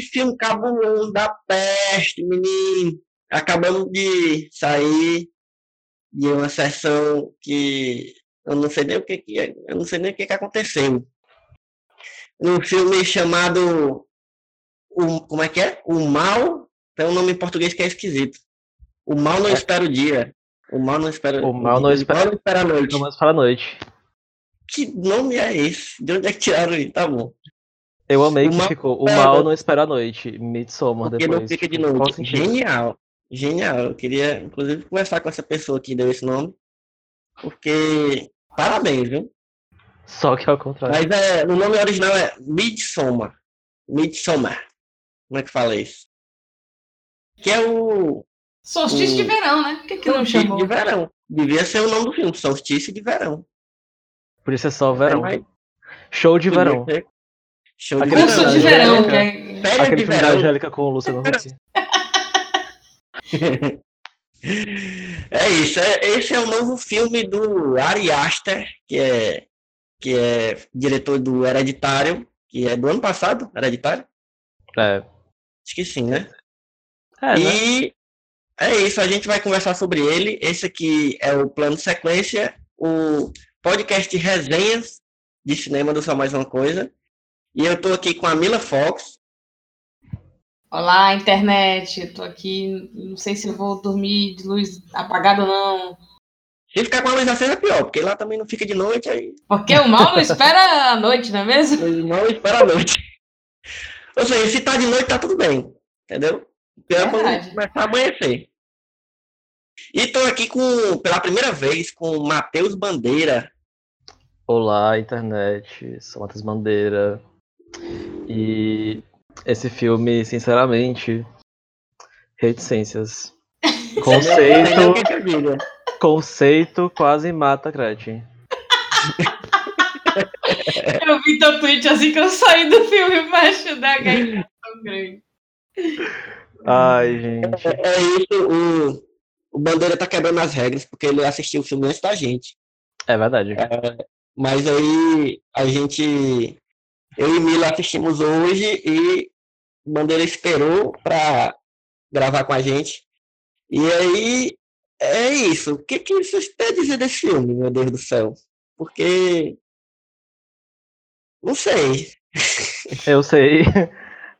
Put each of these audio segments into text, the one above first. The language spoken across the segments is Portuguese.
que filme cabuloso da peste, menino. Acabamos de sair de uma sessão que eu não sei nem o que, que eu não sei nem o que, que aconteceu. Um filme chamado o, como é que é? O Mal, tem um nome em português que é esquisito. O Mal não É. espera o dia. O Mal não espera O Mal não espera- não espera a noite. Vamos para a noite. Que nome é esse? De onde é que tiraram isso? Tá bom. Eu amei O que mal ficou. O mal não espera a noite. Midsommar Porque depois. não fica de noite. sentido? Genial. Genial. Eu queria, inclusive, conversar com essa pessoa que deu esse nome. Porque. Parabéns, viu? Só que ao contrário. Mas é, o nome original é Midsommar. Midsommar. Como é que fala isso? Que é o Solstício de Hum. verão, né? Por que, que não chamou? de verão. Devia ser o nome do filme, Solstício de Verão. Por isso é só verão. Mas Show de podia verão. ser Show de Curso verão. de verão, Angélica. que é... Férias Aquele de filme da verão. Angélica com o Luciano Huck. É isso, é- esse é o novo filme do Ari Aster, que é, que é diretor do Hereditário, que é do ano passado, Hereditário? É. Acho que sim, né? É, né? E é isso, a gente vai conversar sobre ele. Esse aqui é o plano de sequência, o podcast Resenhas de Cinema do Só Mais Uma Coisa. E eu tô aqui com a Mila Fox. Olá, internet. Tô aqui. Não sei se eu vou dormir de luz apagada ou não. Se ficar com a luz acesa é pior, porque lá também não fica de noite, aí Porque o mal não espera a noite, não é mesmo? não espera a noite. Ou seja, se tá de noite, tá tudo bem. Entendeu? O Pior é quando começar a amanhecer. E tô aqui com, pela primeira vez, com o Matheus Bandeira. Olá, internet. Sou Matheus Bandeira. E esse filme, sinceramente, reticências. Conceito, digo? conceito quase mata Gretchen. Eu vi teu tweet assim que eu saí do filme macho da gaita tão grande. Ai, gente. É, é isso, o, o Bandeira tá quebrando as regras, porque ele assistiu o filme antes da gente. É verdade. Mas aí a gente. Eu e Mila assistimos hoje e Bandeira esperou pra gravar com a gente. E aí é isso. O que, que vocês têm a dizer desse filme, meu Deus do céu? Porque. Não sei. Eu sei.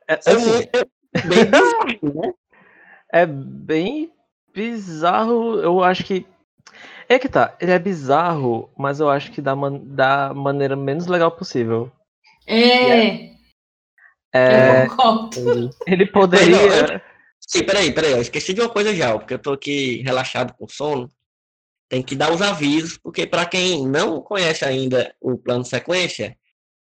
É, É assim, muito- é bem bizarro, né? é bem bizarro. Eu acho que. É que tá, ele é bizarro, mas eu acho que da, man... da maneira menos legal possível. É, É, eu concordo. ele poderia. Sim, peraí, peraí. Eu esqueci de uma coisa já, porque eu tô aqui relaxado com sono. Tem que dar os avisos, porque para quem não conhece ainda o plano sequência,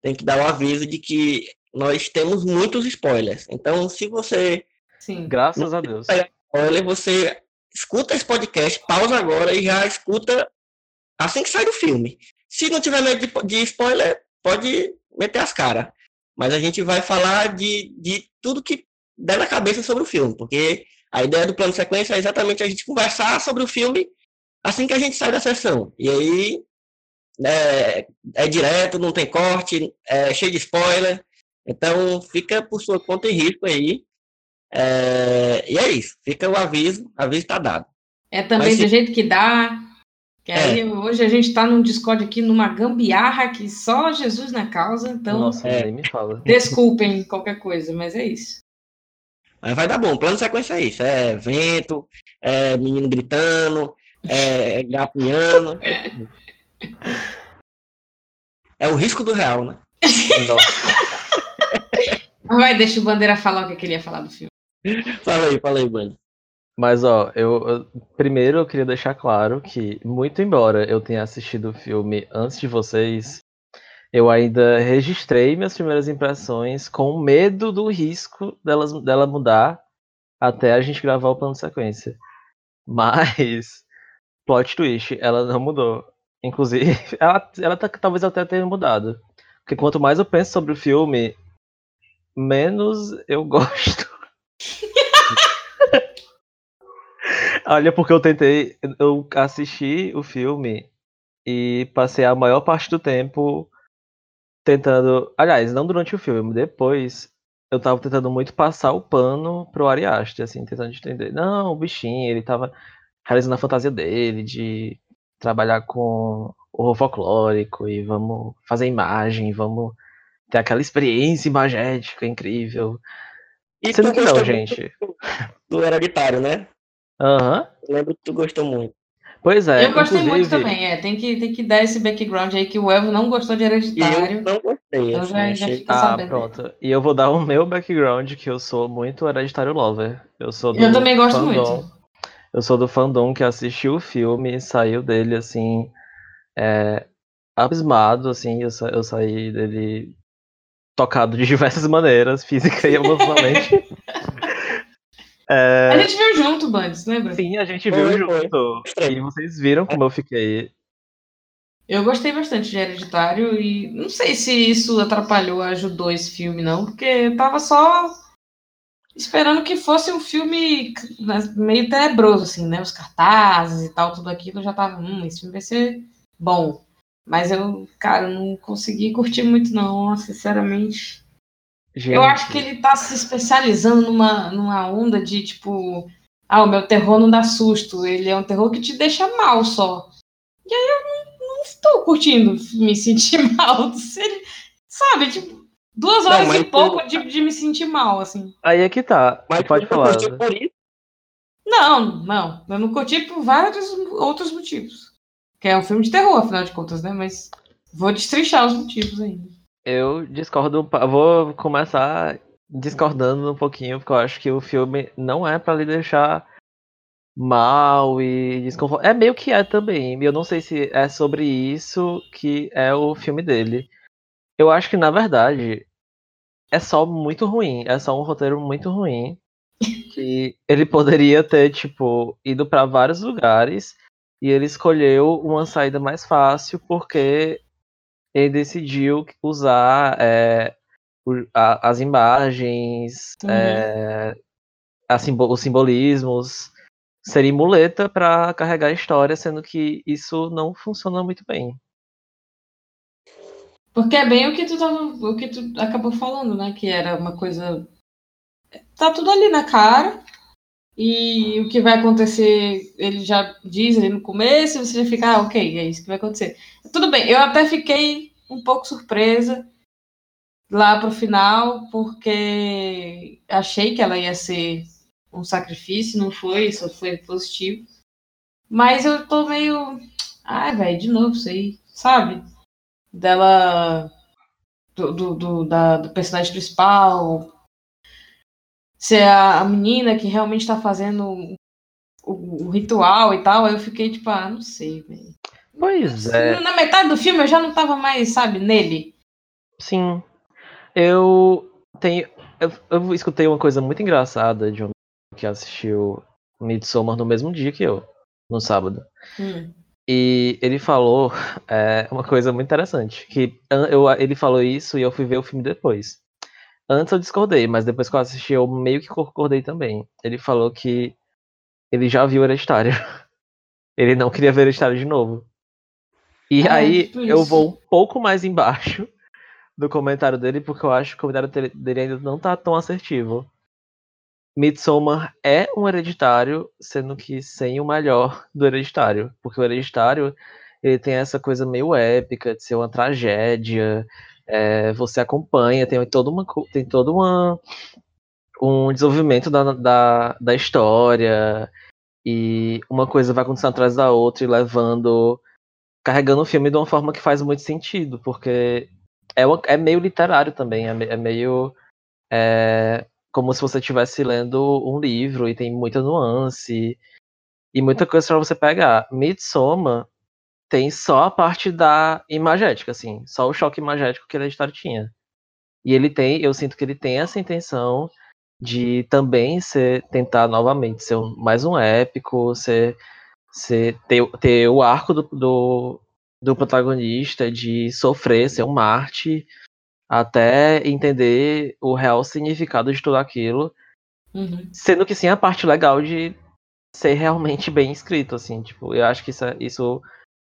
tem que dar o aviso de que nós temos muitos spoilers. Então, se você Sim. Graças a Deus. spoiler, você escuta esse podcast, pausa agora e já escuta assim que sai do filme. Se não tiver medo de, de spoiler, pode meter as caras. Mas a gente vai falar de, de tudo que der na cabeça sobre o filme, porque a ideia do plano sequência é exatamente a gente conversar sobre o filme assim que a gente sai da sessão. E aí é, é direto, não tem corte, é cheio de spoiler. Então, fica por sua conta e risco aí. É, e é isso. Fica o aviso. Aviso está dado. É também Mas do se- jeito que dá. Que É. aí hoje a gente tá num Discord aqui numa gambiarra que só Jesus na causa, então Nossa, É. nem me fala. desculpem qualquer coisa, mas é isso. Mas vai dar bom. Plano de sequência é isso. É vento, é menino gritando, é gatinhando. É o risco do real, né? Vai, deixa o Bandeira falar o que que ele ia falar do filme. Fala aí, fala aí, mano. Mas ó, eu, eu- primeiro eu queria deixar claro que, muito embora eu tenha assistido o filme antes de vocês, eu ainda registrei minhas primeiras impressões com medo do risco delas, dela mudar até a gente gravar o plano de sequência. Mas, plot twist, ela não mudou. Inclusive, ela, ela tá- talvez até tenha mudado. Porque quanto mais eu penso sobre o filme, menos eu gosto. Olha, porque eu tentei. Eu assisti o filme e passei a maior parte do tempo tentando. Aliás, não durante o filme, depois eu tava tentando muito passar o pano pro Ari Aster, assim, tentando entender. Não, o bichinho, ele tava realizando a fantasia dele de trabalhar com horror folclórico e vamos fazer imagem, vamos ter aquela experiência imagética incrível. E Sendo que não, gente. do hereditário, né? Aham. Eu lembro que tu gostou muito. Pois é, eu gostei muito também, é. Tem que, tem que dar esse background aí que o Elvio não gostou de E eu hereditário. não gostei. Eu assim, já- já achei- fiquei Ah, sabendo. pronto. E eu vou dar o meu background, que eu sou muito hereditário lover. Eu sou do Eu também gosto fandom. muito. Eu sou do fandom que assistiu o filme e saiu dele, assim, é, abismado, assim, eu, sa- eu saí dele tocado de diversas maneiras, física e emocionalmente. É, A gente viu junto, Bandes, lembra? sim, a gente Foi, viu foi. junto. Estranho. E vocês viram como eu fiquei. Eu gostei bastante de Hereditário e não sei se isso atrapalhou, ajudou esse filme, não, porque eu tava só esperando que fosse um filme né, meio tenebroso, assim, né? Os cartazes e tal, tudo aquilo, eu já tava, hum, esse filme vai ser bom. Mas eu, cara, não consegui curtir muito, não, sinceramente. Eu acho que ele tá se especializando numa, numa onda de tipo, ah, o meu terror não dá susto, ele é um terror que te deixa mal só. E aí eu não, não estou curtindo me sentir mal. Se ele- Sabe, tipo, duas Não, horas mas e tu- pouco de, de me sentir mal, assim. Aí é que tá. Mas pode tu falar. curtiu por isso? Não, não, eu não curti por vários outros motivos. Que é um filme de terror, afinal de contas, né? Mas vou destrinchar os motivos ainda. Eu discordo, vou começar discordando um pouquinho, porque eu acho que o filme não é pra lhe deixar mal e desconfortável. É meio que é também, eu não sei se é sobre isso que é o filme dele. Eu acho que, na verdade, é só muito ruim, é só um roteiro muito ruim. Que ele poderia ter, tipo, ido pra vários lugares e ele escolheu uma saída mais fácil porque ele decidiu usar é, as imagens, Uhum. é, os simbolismos, serem muleta para carregar a história, sendo que isso não funciona muito bem. Porque é bem o que tu tava, o que tu acabou falando, né? Que era uma coisa. Tá tudo ali na cara. E o que vai acontecer, ele já diz ali no começo, e você já fica, ah, ok, é isso que vai acontecer. Tudo bem, eu até fiquei um pouco surpresa lá pro final, porque achei que ela ia ser um sacrifício, não foi, isso foi positivo. Mas eu tô meio. Ai, velho, de novo isso aí, sabe? dela do, do, do- da, do personagem principal ser a, a menina que realmente tá fazendo o, o ritual e tal, aí eu fiquei tipo, ah, não sei, velho. Pois é. Na metade do filme eu já não tava mais, sabe, nele. Sim. Eu tenho. Eu, eu escutei uma coisa muito engraçada de um que assistiu Midsommar no mesmo dia que eu, no sábado. Hum. E ele falou é, uma coisa muito interessante. Que eu, ele falou isso e eu fui ver o filme depois. Antes eu discordei, mas depois que eu assisti eu meio que concordei também. Ele falou que ele já viu Hereditário. Ele não queria ver Hereditário de novo. E É, aí tipo eu vou um pouco mais embaixo. do comentário dele, porque eu acho que o comentário dele- ainda não tá tão assertivo. Midsommar é um hereditário, sendo que sem o melhor do hereditário. Porque o hereditário ele tem essa coisa meio épica de ser uma tragédia. é, você acompanha, tem toda uma, tem todo uma, um desenvolvimento da, da, da história. E uma coisa vai acontecendo atrás da outra e levando. Carregando o filme de uma forma que faz muito sentido, porque é, uma- é meio literário também, é, é meio. é, como se você estivesse lendo um livro e tem muita nuance e muita coisa pra você pegar. Midsommar tem só a parte da imagética, assim, só o choque imagético que Hereditário tinha. E ele tem, eu sinto que ele tem essa intenção de também ser, tentar novamente ser mais um épico, ser, ser ter, ter o arco do, do, do protagonista de sofrer, ser um Marte, até entender o real significado de tudo aquilo, Uhum. sendo que sim a parte legal de ser realmente bem escrito, assim, tipo, eu acho que isso, isso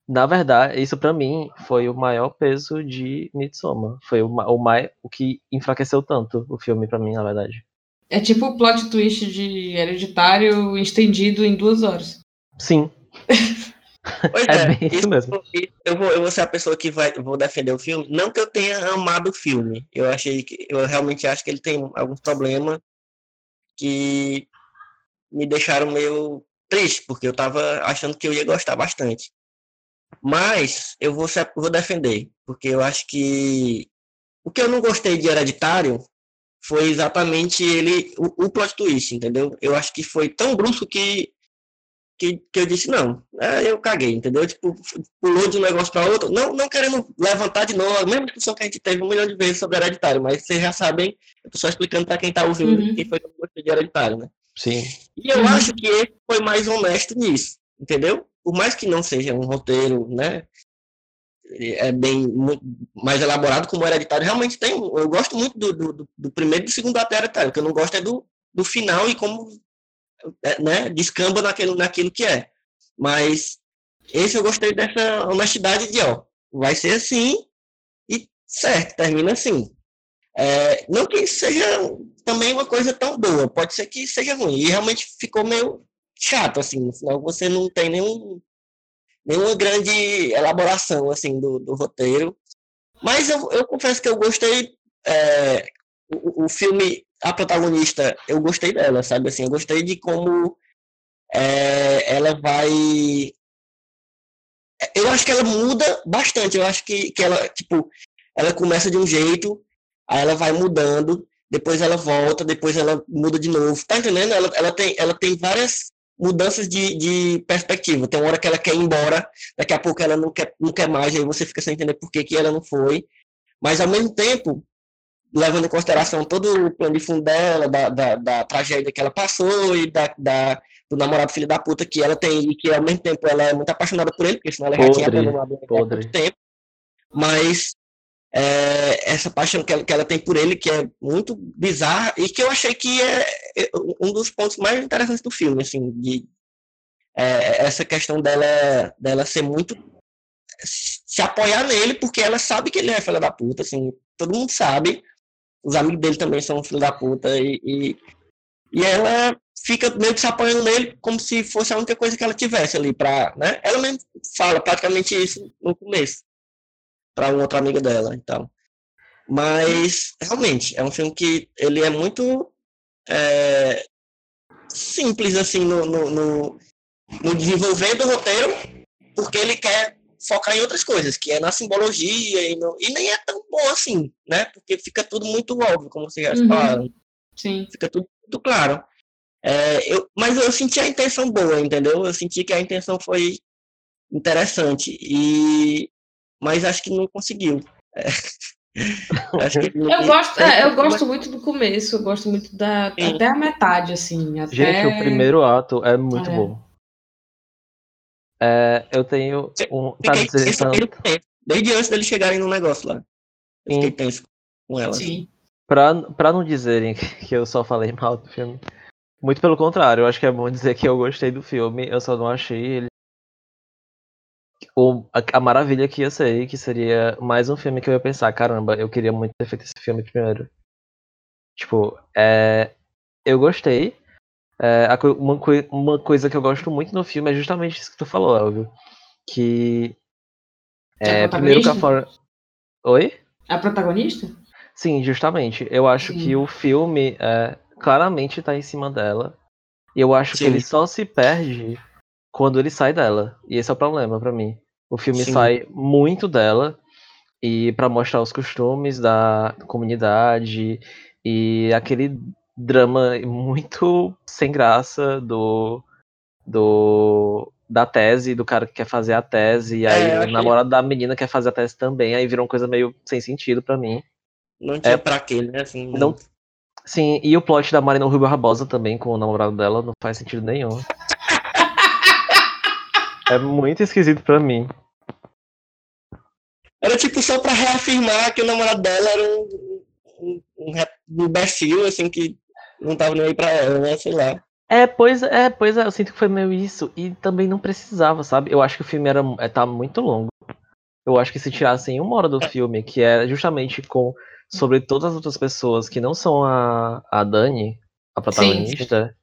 na verdade, isso pra mim foi o maior peso de Midsommar, foi o, o, mai, o que enfraqueceu tanto o filme pra mim, na verdade. É tipo o plot twist de hereditário estendido em duas horas. Sim, Pois É é, bem isso mesmo. Eu vou, eu vou ser a pessoa que vai vou defender o filme. Não que eu tenha amado o filme. Eu achei que eu realmente acho que ele tem alguns problemas que me deixaram meio triste, porque eu tava achando que eu ia gostar bastante. Mas eu vou, ser- vou defender, porque eu acho que o que eu não gostei de Hereditário foi exatamente ele, o, o plot twist, entendeu? Eu acho que foi tão brusco que que, que eu disse, não, é, eu caguei, entendeu? Tipo, pulou de um negócio para outro, não, não querendo levantar de novo a mesma discussão que a gente teve um milhão de vezes sobre hereditário, mas vocês já sabem, eu tô só explicando para quem tá ouvindo Uhum. quem foi que eu gostei de hereditário, né? sim. E eu Uhum. acho que ele foi mais honesto nisso, entendeu? Por mais que não seja um roteiro, né? É bem muito mais elaborado como o hereditário. Realmente tem. Eu gosto muito do, do, do- primeiro e do segundo ato hereditário. O que eu não gosto é do, do final e como né, descamba naquilo, naquilo que é. Mas esse eu gostei dessa honestidade de, ó, vai ser assim e certo, termina assim. É, não que seja também uma coisa tão boa, pode ser que seja ruim. E realmente ficou meio chato, assim, no final você não tem nenhum, nenhuma grande elaboração, assim, do, do roteiro. Mas eu, eu confesso que eu gostei, é, o, o filme, a protagonista, eu gostei dela, sabe, assim, eu gostei de como é, ela vai... Eu acho que ela muda bastante, eu acho que, que ela, tipo, ela começa de um jeito, aí ela vai mudando, depois ela volta, depois ela muda de novo. Tá entendendo? Ela, ela, tem, ela tem várias mudanças de, de perspectiva. Tem uma hora que ela quer ir embora, daqui a pouco ela não quer, não quer mais, aí você fica sem entender por que, que ela não foi. Mas ao mesmo tempo, levando em consideração todo o plano de fundo dela, da, da, da tragédia que ela passou e da, da, do namorado filho da puta que ela tem, e que ao mesmo tempo ela é muito apaixonada por ele, porque senão ela já tinha Podre, abandonado ele há podre. muito tempo. Mas é, essa paixão que ela, que ela tem por ele, que é muito bizarra, e que eu achei que é é um dos pontos mais interessantes do filme, assim, de é, essa questão dela, dela ser muito se apoiar nele, porque ela sabe que ele é filho da puta, assim, todo mundo sabe, os amigos dele também são filho da puta, e, e, e ela fica meio que se apoiando nele como se fosse a única coisa que ela tivesse ali pra, né, ela mesmo fala praticamente isso no começo, pra uma outra amiga dela, então. Mas, realmente, é um filme que ele é muito é, simples, assim, no, no, no, no desenvolver do roteiro, porque ele quer focar em outras coisas, que é na simbologia, e, no, e nem é tão bom assim, né? Porque fica tudo muito óbvio, como vocês já Uhum. falaram, Sim. fica tudo muito claro. É, eu, mas eu senti a intenção boa, entendeu? Eu senti que a intenção foi interessante, e mas acho que não conseguiu. É. Que não- Eu gosto, é, eu gosto muito do começo, eu gosto muito da. Sim. Até a metade, assim. Até... Gente, o primeiro ato é muito É. bom. É, eu tenho um. Tá Fiquei tenso dizendo, desde antes deles chegarem no negócio lá. Eu fiquei tenso com ela. Sim. pra, pra não dizerem que eu só falei mal do filme, muito pelo contrário, eu acho que é bom dizer que eu gostei do filme, eu só não achei ele. O, a, a maravilha que ia ser, que seria mais um filme que eu ia pensar, caramba, eu queria muito ter feito esse filme primeiro. Tipo, é, eu gostei. É, uma, coi- uma coisa que eu gosto muito no filme é justamente isso que tu falou, Elvio. Que. É É, primeiro que a forma. Oi? A protagonista? Sim, justamente. Eu acho Sim. que o filme é, claramente tá em cima dela. E eu acho que Sim. ele só se perde quando ele sai dela. E esse é o problema pra mim. O filme Sim. sai muito dela e para mostrar os costumes da comunidade e aquele drama muito sem graça do do da tese, do cara que quer fazer a tese, e É, aí eu o achei- namorado da menina quer fazer a tese também, aí virou uma coisa meio sem sentido pra mim. Não tinha É. pra quê, né? Assim, Não- Sim, e o plot da Marina Rubio Barbosa também com o namorado dela não faz sentido nenhum. é muito esquisito pra mim. Era tipo só pra reafirmar que o namorado dela era um, um, um, um imbecil, assim, que não tava nem aí pra ela, né? Sei lá. É, pois é, pois é, eu sinto que foi meio isso. E também não precisava, sabe? Eu acho que o filme era, é, tá muito longo. Eu acho que se tirassem uma hora do filme, que é justamente com sobre todas as outras pessoas que não são a, a Dani, a protagonista,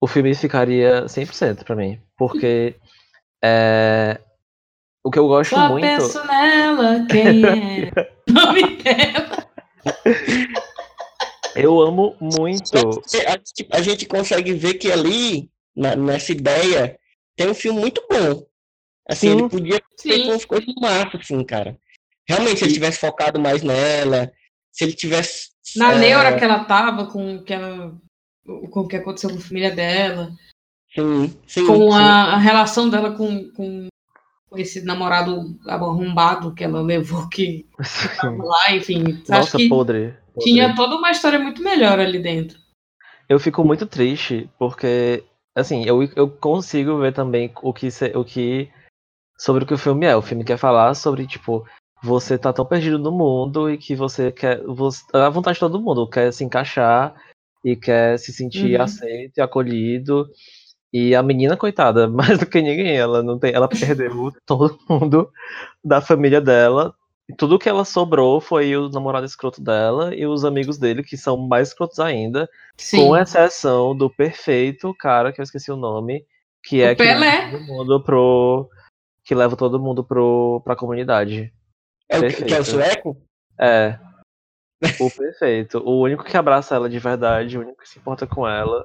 o filme ficaria 100% pra mim. Porque é, o que eu gosto Só muito. penso nela, quem é? nome dela. Eu amo muito. A, tipo, a gente consegue ver que ali, na- nessa ideia, tem um filme muito bom. Assim, Sim. ele podia ter umas coisas massa, assim, cara. Realmente, se ele tivesse focado mais nela, se ele tivesse. Na é, neura que ela tava, com, que ela, com o que aconteceu com a família dela, Sim, sim. com sim. a, a relação dela com, com com esse namorado arrombado que ela levou que tava lá, enfim. acho Nossa, que podre. Tinha toda uma história muito melhor ali dentro. Eu fico muito triste porque, assim, eu, eu consigo ver também o que, o que. sobre o que o filme é. O filme quer falar sobre, tipo, você tá tão perdido no mundo e que você quer. Você, a vontade de todo mundo, quer se encaixar e quer se sentir Uhum. aceito e acolhido. E a menina, coitada, mais do que ninguém, ela não tem. Ela perdeu todo mundo da família dela. E tudo que ela sobrou foi o namorado escroto dela e os amigos dele, que são mais escrotos ainda. Sim. Com exceção do perfeito cara, que eu esqueci o nome, que é O que Pelé. leva todo mundo pro. Que leva todo mundo pro, pra comunidade. É o que, que é o perfeito. sueco? É. O perfeito. O único que abraça ela de verdade, o único que se importa com ela.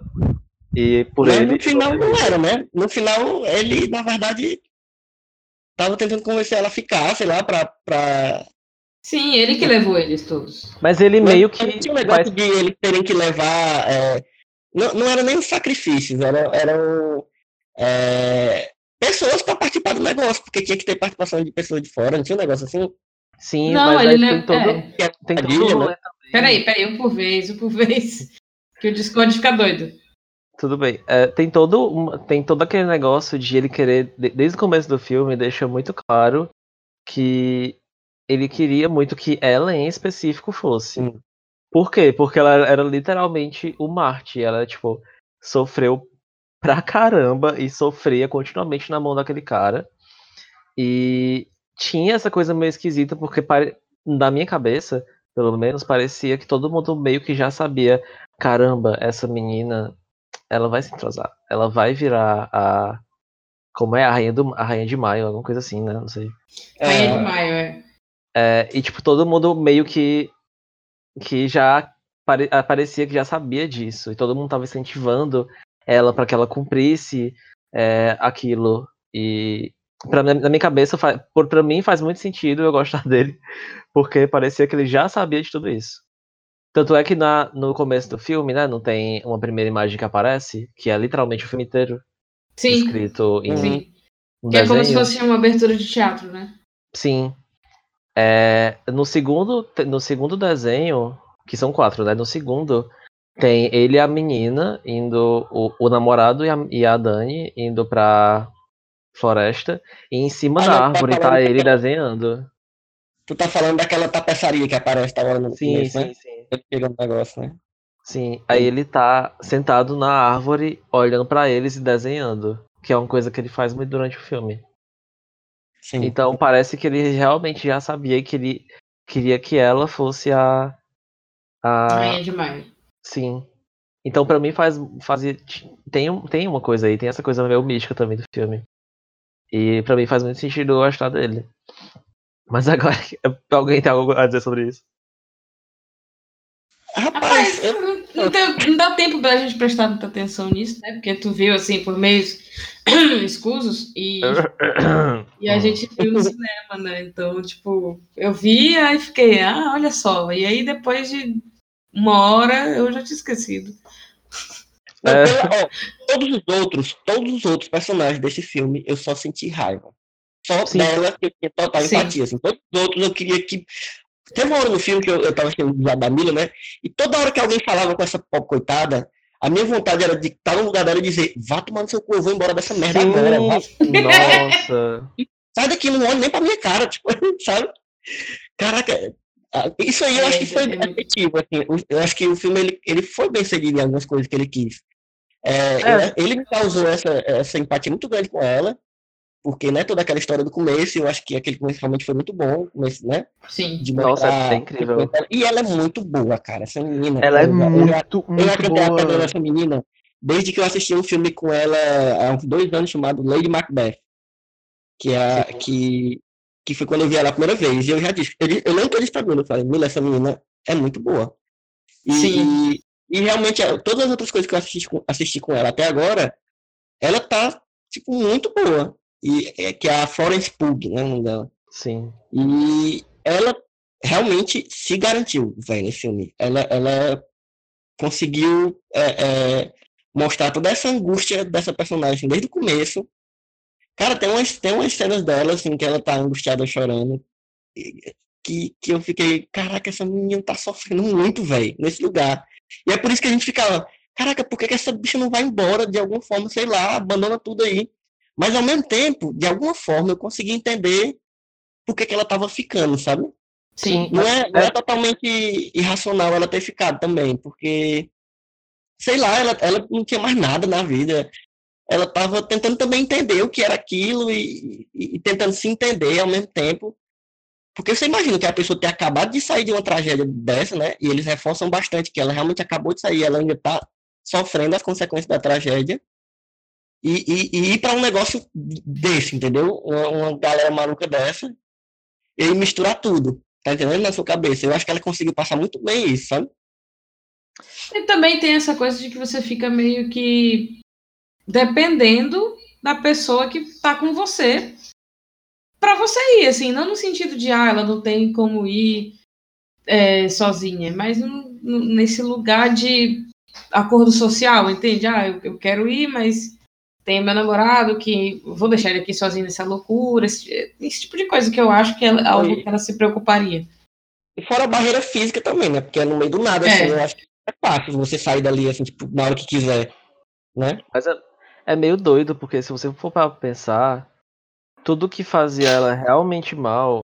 E por Mas ele. no final não era, né? No final, ele, na verdade, tava tentando convencer ela a ficar, sei lá, pra. pra... Sim, ele que levou eles todos. Mas ele Mas meio não que. Tinha um negócio faz- de eles terem que levar. é, Não, não era nem os sacrifícios, eram. eram é, Pessoas pra participar do negócio, porque tinha que ter participação de pessoas de fora, não tinha um negócio assim? Sim, Não, mas ele aí le- tem todo. é. Tem todo né? Peraí, peraí, um por vez, um por vez. Que o Discord fica doido. Tudo bem. É, tem todo tem todo aquele negócio de ele querer, de- desde o começo do filme, deixa muito claro que ele queria muito que ela em específico fosse. Sim. Por quê? Porque ela era literalmente o Marte. Ela, tipo, sofreu pra caramba e sofria continuamente na mão daquele cara. E tinha essa coisa meio esquisita, porque pare... na minha cabeça, pelo menos, parecia que todo mundo meio que já sabia: caramba, essa menina, ela vai se entrosar. Ela vai virar a. Como é? A rainha, do... a rainha de maio, alguma coisa assim, né? Não sei. Rainha É, de Maio, é. É, e, tipo, todo mundo meio que. que já pare- parecia que já sabia disso. E todo mundo tava incentivando ela para que ela cumprisse é, aquilo. E. Pra, na minha cabeça, por, pra mim faz muito sentido eu gostar dele, porque parecia que ele já sabia de tudo isso. Tanto é que na, no começo do filme, né, não tem uma primeira imagem que aparece, que é literalmente o filme inteiro Sim, escrito em sim. um Que é como se desenho. fosse uma abertura de teatro, né? Sim. É, no segundo, no segundo desenho, que são quatro, né? No segundo, tem ele e a menina indo, o, o namorado e a, e a Dani indo pra floresta, e em cima Ah, da tá árvore tá falando ele desenhando. Tu tá falando daquela tapeçaria que aparece agora no Sim, começo, sim, né? sim. Ele pega um negócio, né? Sim, aí ele tá sentado na árvore, olhando pra eles e desenhando, que é uma coisa que ele faz muito durante o filme. Sim. Então parece que ele realmente já sabia que ele queria que ela fosse a. a Rainha de Maio. sim. Então pra mim faz, faz tem, um- tem uma coisa aí, tem essa coisa meio mística também do filme. E pra mim faz muito sentido eu gostar dele. Mas agora, alguém tem algo a dizer sobre isso? Rapaz, Rapaz, eu- não, tem- não dá tempo pra gente prestar muita atenção nisso, né? Porque tu viu assim por meios escusos e, e a gente viu no cinema, né? Então, tipo, eu vi aí fiquei, ah, olha só. E aí depois de uma hora eu já tinha esquecido. É. pela- ó, todos os outros, todos os outros personagens desse filme, eu só senti raiva. Só Sim. dela que eu tinha total Sim. empatia. Assim. Todos os outros eu queria que. Teve uma hora no filme que eu, eu tava assistindo o da Mila, né? E toda hora que alguém falava com essa pobre coitada, a minha vontade era de estar no lugar dela e dizer: vá tomar no seu cu, eu vou embora dessa merda agora. vá- Nossa. sai daqui, não olhe nem pra minha cara, tipo, sabe? Caraca, isso aí eu É, acho que foi é efetivo, assim, eu acho que o filme, ele, ele foi bem seguido em algumas coisas que ele quis. É, É. ele me causou essa, essa empatia muito grande com ela, porque, né, toda aquela história do começo, eu acho que aquele começo realmente foi muito bom, começo, né, Sim. de Nossa, mostrar... é incrível. E ela é muito boa, cara, essa menina. Ela é eu, eu, muito, eu muito acreditei a pedra boa. nessa menina desde que eu assisti um filme com ela há uns dois anos chamado Lady Macbeth. Que, é, Sim. que, que foi quando eu vi ela a primeira vez. E eu já disse, eu, eu lembro que eu disse pra Mila, eu falei, Mila, essa menina é muito boa. E, Sim. e, e realmente, é, todas as outras coisas que eu assisti, com- assisti com ela até agora, ela tá, tipo, muito boa. E, é, que é a Florence Pugh, né, o nome dela. Sim. E ela realmente se garantiu, velho, nesse filme. Ela, ela conseguiu é, é, mostrar toda essa angústia dessa personagem desde o começo. Cara, tem umas, tem umas cenas dela, assim, que ela tá angustiada chorando. Que, que eu fiquei, caraca, essa menina tá sofrendo muito, velho, nesse lugar. E é por isso que a gente ficava, caraca, por que, que essa bicha não vai embora de alguma forma, sei lá, abandona tudo aí. Mas ao mesmo tempo, de alguma forma, eu consegui entender por que, que ela tava ficando, sabe? Sim. Não é, não é É. totalmente irracional ela ter ficado também, porque, sei lá, ela, ela não tinha mais nada na vida. Ela estava tentando também entender o que era aquilo e, e- e tentando se entender ao mesmo tempo. Porque você imagina que a pessoa ter acabado de sair de uma tragédia dessa, né? E eles reforçam bastante que ela realmente acabou de sair, ela ainda está sofrendo as consequências da tragédia. E, e- e ir para um negócio desse, entendeu? Uma, uma galera maluca dessa. E misturar tudo. Tá entendendo? Na sua cabeça. Eu acho que ela conseguiu passar muito bem isso, sabe? E também tem essa coisa de que você fica meio que dependendo da pessoa que tá com você para você ir, assim, não no sentido de ah, ela não tem como ir é, sozinha, mas nesse lugar de acordo social, entende? Ah, eu, eu quero ir, mas tem meu namorado que vou deixar ele aqui sozinho nessa loucura, esse, esse tipo de coisa que eu acho que é algo que ela se preocuparia. E fora a barreira física também, né? Porque é no meio do nada, É. assim. Eu acho que é fácil você sair dali, assim, tipo, na hora que quiser. Né? Mas é, é meio doido, porque se você for para pensar, tudo que fazia ela realmente mal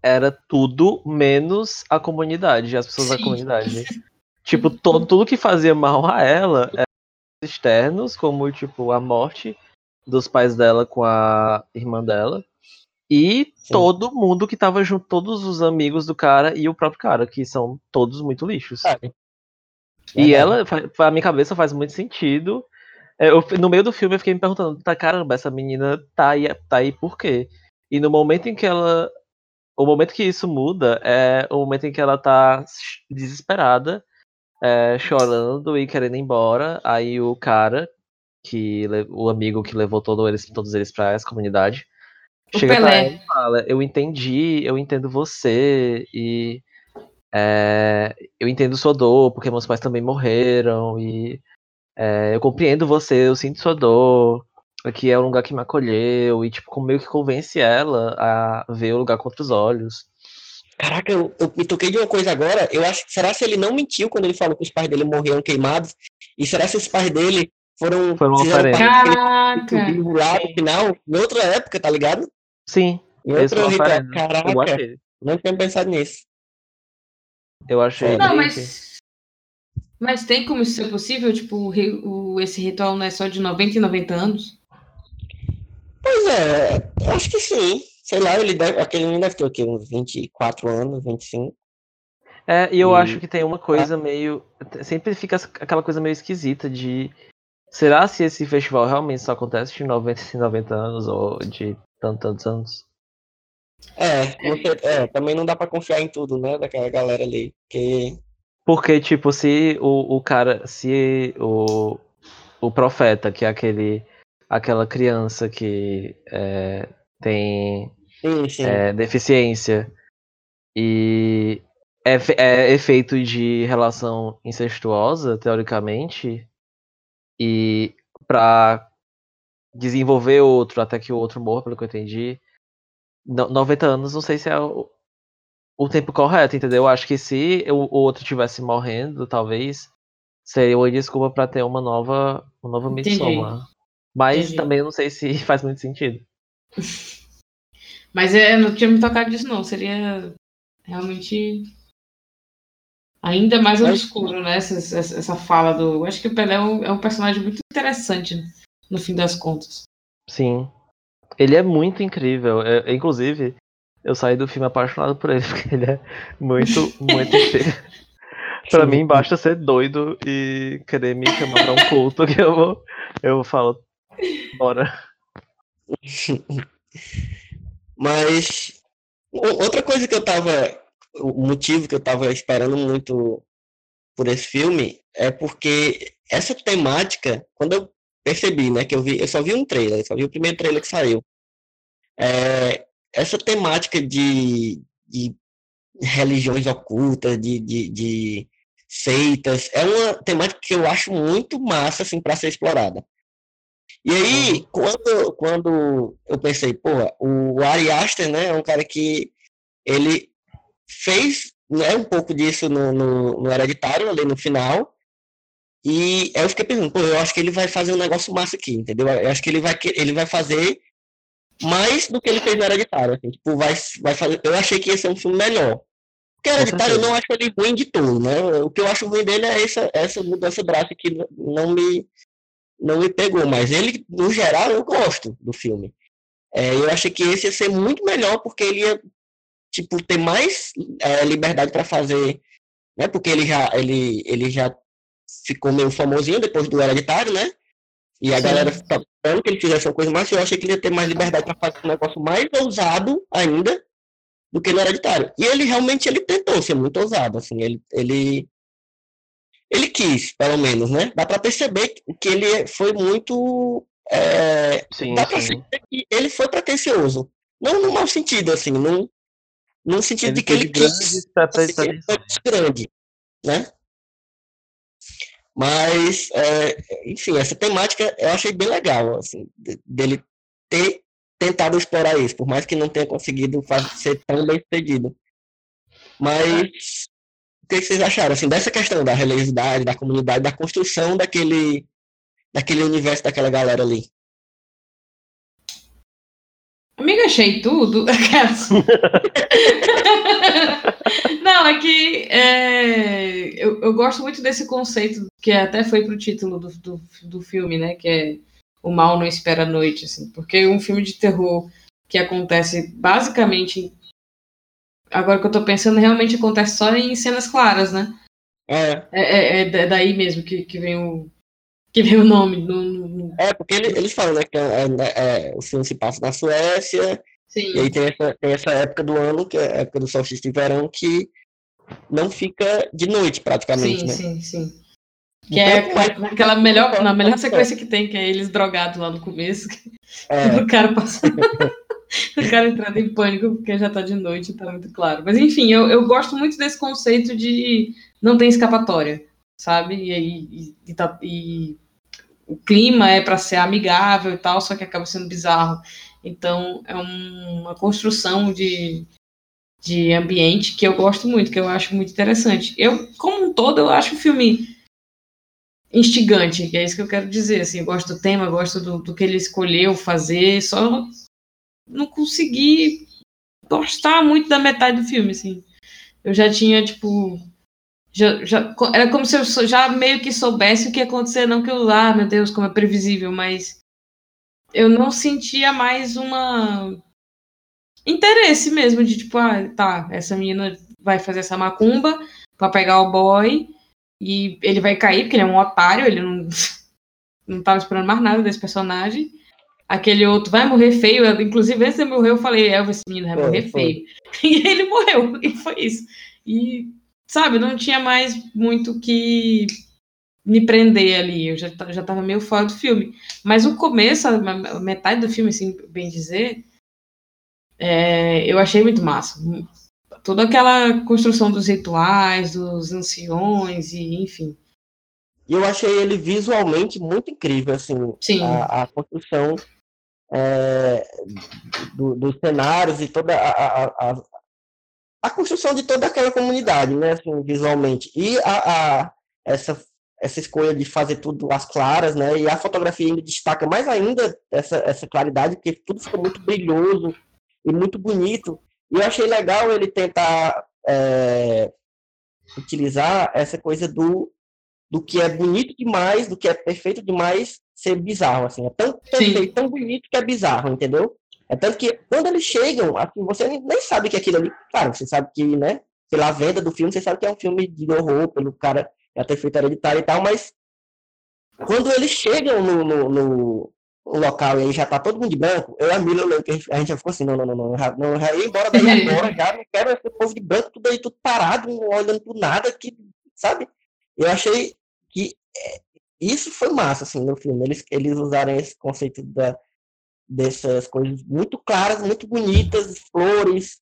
era tudo menos a comunidade, as pessoas da Sim. comunidade. tipo, todo, tudo que fazia mal a ela eram externos, como tipo a morte dos pais dela com a irmã dela. E Sim. todo mundo que tava junto, todos os amigos do cara e o próprio cara, que são todos muito lixos. Sabe? E Verdade. ela, pra minha cabeça, faz muito sentido. É, eu- no meio do filme eu fiquei me perguntando, tá, caramba, essa menina tá aí, tá aí por quê? E no momento em que ela. O momento que isso muda é o momento em que ela tá desesperada, é, chorando e querendo ir embora. Aí o cara, que o amigo que levou todo eles, todos eles pra essa comunidade, O chega pra Pelé. ela e fala, eu entendi, eu entendo você, e é, eu entendo sua dor, porque meus pais também morreram, e é, eu compreendo você, eu sinto sua dor, aqui é um lugar que me acolheu, e tipo, como meio que convence ela a ver o lugar com outros olhos. Caraca, eu, eu me toquei de uma coisa agora. Eu acho que será se ele não mentiu quando ele falou que os pais dele morreram queimados? E será se os pais dele foram. Foi uma fizeram parte vivo lá no final, em outra época, tá ligado? Sim, Em oferenda. Eu Caraca, não tinha pensado nisso. Eu achei. Não, mas. Mas tem como isso ser possível? Tipo, o esse ritual não é só de 90 e 90 anos? Pois é, acho que sim. Sei lá, ele deve, aquele menino deve ter o quê? Uns 24 anos, 25. É, e eu E- acho que tem uma coisa meio. Sempre fica aquela coisa meio esquisita de. Será se esse festival realmente só acontece de 90 em 90 anos ou de tantos, tantos anos? É, você, é, também não dá pra confiar em tudo, né, daquela galera ali. Que, Porque, tipo, se o, o cara. Se o, o profeta, que é aquele. aquela criança que é, tem sim, sim. é, deficiência e é, é efeito de relação incestuosa, teoricamente, e pra desenvolver outro até que o outro morra, pelo que eu entendi, no- 90 anos não sei se é o, o tempo correto, entendeu? Eu acho que se o, o outro tivesse morrendo, talvez seria uma desculpa pra ter uma nova, uma nova. Midsommar. Mas Entendi. também eu não sei se faz muito sentido. Mas é, não tinha me tocado disso, não. Seria realmente ainda mais obscuro, né? Essa, essa, essa fala do. Eu acho que o Pelé é um, é um personagem muito interessante, no fim das contas. Sim. Ele é muito incrível. É- inclusive, eu saí do filme apaixonado por ele, porque ele é muito, muito incrível. pra mim, basta ser doido e querer me chamar pra um culto que eu vou. Eu falo, bora. Mas outra coisa que eu tava. O motivo que eu tava esperando muito por esse filme é porque essa temática, quando eu percebi, né, que eu vi, eu só vi um trailer, só vi o primeiro trailer que saiu. É, essa temática de, de religiões ocultas, de, de, de seitas, é uma temática que eu acho muito massa, assim, para ser explorada. E aí, quando, quando eu pensei, pô, o Ari Aster, né, é um cara que ele fez né, um pouco disso no, no, no Hereditário, ali no final, e eu fiquei pensando, pô, eu acho que ele vai fazer um negócio massa aqui, entendeu? Eu acho que ele vai, ele vai fazer mais do que ele fez no Hereditário, assim, tipo, vai, vai fazer, eu achei que ia ser um filme melhor. Porque o Hereditário eu não acho ele ruim de todo, né? O que eu acho ruim dele é essa, essa mudança drástica que não me, não me pegou, mas ele, no geral, eu gosto do filme. É, eu achei que esse ia ser muito melhor, porque ele ia, tipo, ter mais é, liberdade para fazer, né? Porque ele já, ele, ele já ficou meio famosinho depois do Hereditário, né? E a Sim. galera tá esperando que ele fizesse uma coisa mais, eu achei que ele ia ter mais liberdade para fazer um negócio mais ousado ainda do que no Hereditário. E ele realmente ele tentou ser muito ousado, assim, ele, ele ele quis, pelo menos, né? Dá para perceber que ele foi muito é, Sim, dá pra sim. perceber que ele foi pretencioso. Não no mau sentido, assim, num, num sentido Ele de que ele quis pretensões. ele foi grande, né? Mas, é, enfim, essa temática eu achei bem legal, assim, de- dele ter tentado explorar isso, por mais que não tenha conseguido ser tão bem sucedido. Mas, o que vocês acharam, assim, dessa questão da religiosidade, da comunidade, da construção daquele, daquele universo daquela galera ali? Amiga, achei tudo. Não, é que é, eu, eu gosto muito desse conceito que até foi pro título do, do, do filme, né? Que é O Mal Não Espera a Noite, assim. Porque um filme de terror que acontece basicamente. Agora que eu tô pensando, realmente acontece só em cenas claras, né? É, É, é- é da- daí mesmo que, que vem o. Que vem o nome. No, no- no- é porque ele- eles falam, né, que é, é- é, o filme se passa na Suécia, Sim. E aí tem essa, tem essa época do ano, que é a época do solstício de verão, que não fica de noite praticamente, Sim, né? sim, sim. Que Então, é mas- aquela- aquela melhor, na melhor sequência que tem, que é eles drogados lá no começo. que É, O cara passa. o cara entrando em pânico porque já tá de noite, tá muito claro. Mas enfim, eu, eu gosto muito desse conceito de não tem escapatória, sabe? E e, e tá- e o clima é para ser amigável e tal, só que acaba sendo bizarro. Então é um- uma construção de, de ambiente que eu gosto muito, que eu acho muito interessante. Eu, como um todo, eu acho o filme instigante, que é isso que eu quero dizer. Assim, eu gosto do tema, gosto do, do que ele escolheu fazer, só não consegui gostar muito da metade do filme, assim. Eu já tinha, tipo. Já, já, era como se eu já meio que soubesse o que ia acontecer, não que eu, ah, meu Deus, como é previsível, mas eu não sentia mais uma. interesse mesmo de tipo, ah, tá, essa menina vai fazer essa macumba pra pegar o boy e ele vai cair, porque ele é um otário, ele não, não tava esperando mais nada desse personagem. Aquele outro vai morrer feio, eu, inclusive antes de morrer eu falei, Elvis, esse menino vai Foi, morrer foi. feio. E ele morreu, e foi isso. E, sabe, não tinha mais muito que me prender ali, eu já, já tava meio fora do filme. Mas o começo, a a metade do filme, assim, bem dizer, é, eu achei muito massa. Toda aquela construção dos rituais, dos anciões, e enfim. E eu achei ele visualmente muito incrível, assim, Sim. a, a construção é, do- dos cenários e toda a, a, a, construção de toda aquela comunidade, né, assim, visualmente. E a- essa, essa escolha de fazer tudo às claras, né, e a fotografia ainda destaca mais ainda essa, essa claridade, porque tudo ficou muito brilhoso e muito bonito. E eu achei legal ele tentar é, utilizar essa coisa do do que é bonito demais, do que é perfeito demais, ser bizarro, assim. É tão perfeito, tão bonito que é bizarro, entendeu? É tanto que quando eles chegam, assim, você nem sabe que aquilo ali, claro, você sabe que, né, pela venda do filme, você sabe que é um filme de horror, pelo cara já ter feito hereditário e tal, mas quando eles chegam no, no, no- local e aí já tá todo mundo de branco, eu e a Mila, a gente, já ficou assim, não, não, não, não, já, não, já ia embora daí agora, já não quero esse povo de branco, tudo aí, tudo parado, olhando por nada, que, sabe? Eu achei que isso foi massa, assim, no filme, eles, eles usarem esse conceito da, dessas coisas muito claras, muito bonitas, flores,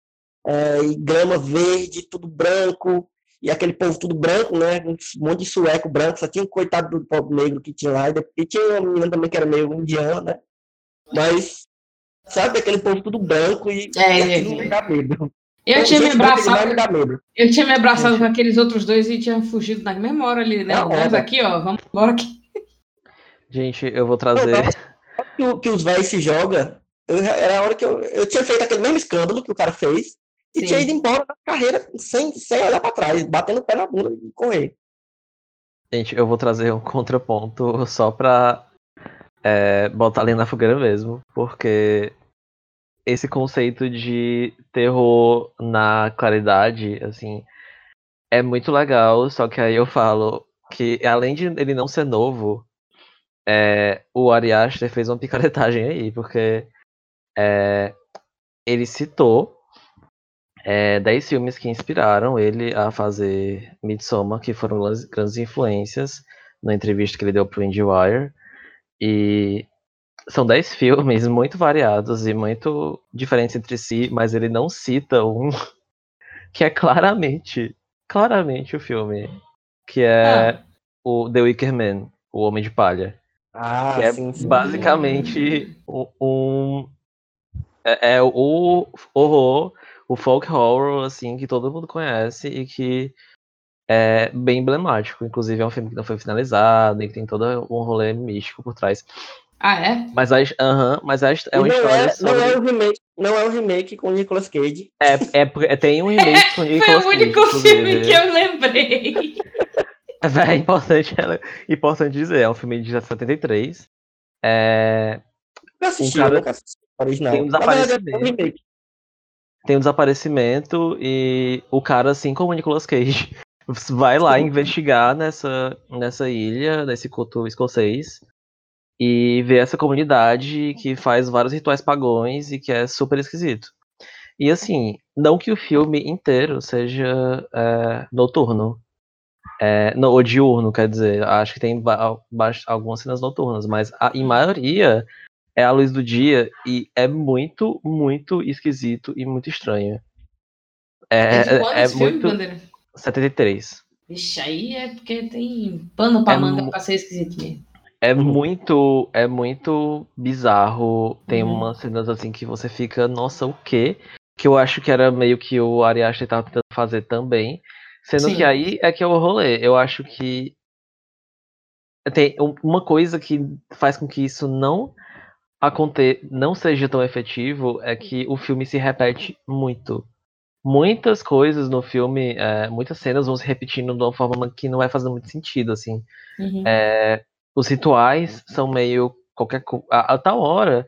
é, e grama verde, tudo branco, e aquele povo tudo branco, né? Um monte de sueco branco, só tinha um coitado do povo negro que tinha lá, e tinha uma menina também que era meio indiana, né? Mas, sabe, aquele povo tudo branco e, É, e aquilo é. medo. Eu tinha me abraçado, eu tinha me abraçado com aqueles outros dois e tinha fugido na mesma hora ali, né? Vamos aqui, ó, vamos embora aqui. Gente, eu vou trazer. que, o- que os velhos se jogam, eu, era a hora que eu, eu tinha feito aquele mesmo escândalo que o cara fez e Sim. tinha ido embora da carreira sem, sem olhar pra trás, batendo o pé na bunda e correr. Gente, eu vou trazer um contraponto só pra é, botar ali na fogueira mesmo, porque esse conceito de terror na claridade, assim, é muito legal, só que aí eu falo que além de ele não ser novo, é, o Ari Aster fez uma picaretagem aí, porque é, ele citou é, 10 filmes que inspiraram ele a fazer Midsommar, que foram grandes, grandes influências na entrevista que ele deu pro IndieWire. E são 10 filmes muito variados e muito diferentes entre si, mas ele não cita um que é claramente, claramente o filme, que é Ah. o The Wicker Man, O Homem de Palha. Ah, Que é sim, sim. basicamente um. um- é, é o horror, o folk horror, assim, que todo mundo conhece e que é bem emblemático. Inclusive, é um filme que não foi finalizado e que tem todo um rolê místico por trás. Ah, é? Mas, a, aham, mas a, his- é uma não, história é, sobre. não é o remake, não é o remake com o Nicolas Cage. É, é, porque tem um remake com o Foi Nicolas o único Cage, filme inclusive. que eu lembrei. É importante, é importante dizer, é um filme de 73. É, Eu assisti, Um cara- eu nunca assisti o original. tem um verdade, é um desaparecimento. remake. tem um desaparecimento e o cara, assim como o Nicolas Cage, vai lá investigar nessa, nessa ilha, nesse culto escocês, e vê essa comunidade que faz vários rituais pagões e que é super esquisito. E assim, não que o filme inteiro seja é, noturno. É, não, ou diurno, quer dizer. Acho que tem algumas cenas noturnas, mas a, em maioria é a luz do dia e é muito, muito esquisito e muito estranho. É, É é esse filme, muito. Bandeira? 73. Vixe, aí é porque tem pano pra É manga pra ser esquisito mesmo. É Uhum. muito, é muito bizarro. Tem Uhum. umas cenas assim que você fica, nossa, o quê? Que eu acho que era meio que o Ari Aster tava tentando fazer também. Sendo Sim. que aí é que é o rolê. Eu acho que tem um- uma coisa que faz com que isso não aconte não seja tão efetivo é que o filme se repete muito. Muitas coisas no filme, é, muitas cenas vão se repetindo de uma forma que não vai fazendo muito sentido, assim. Uhum. É, os rituais são meio qualquer coisa. A, a tal hora,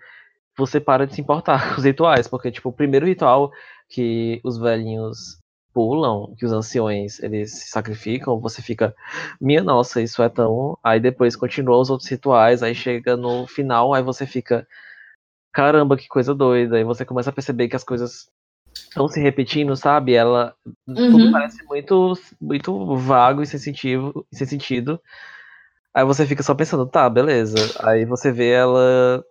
você para de se importar com os rituais, porque, tipo, o primeiro ritual que os velhinhos pulam, que os anciões eles se sacrificam, você fica, minha nossa, isso é tão. Aí depois continua os outros rituais, aí chega no final, aí você fica, caramba, que coisa doida, aí você começa a perceber que as coisas estão se repetindo, sabe? Ela tudo Uhum. parece muito muito vago e sem sentido, sem sentido. Aí você fica só pensando, tá, beleza. Aí você vê ela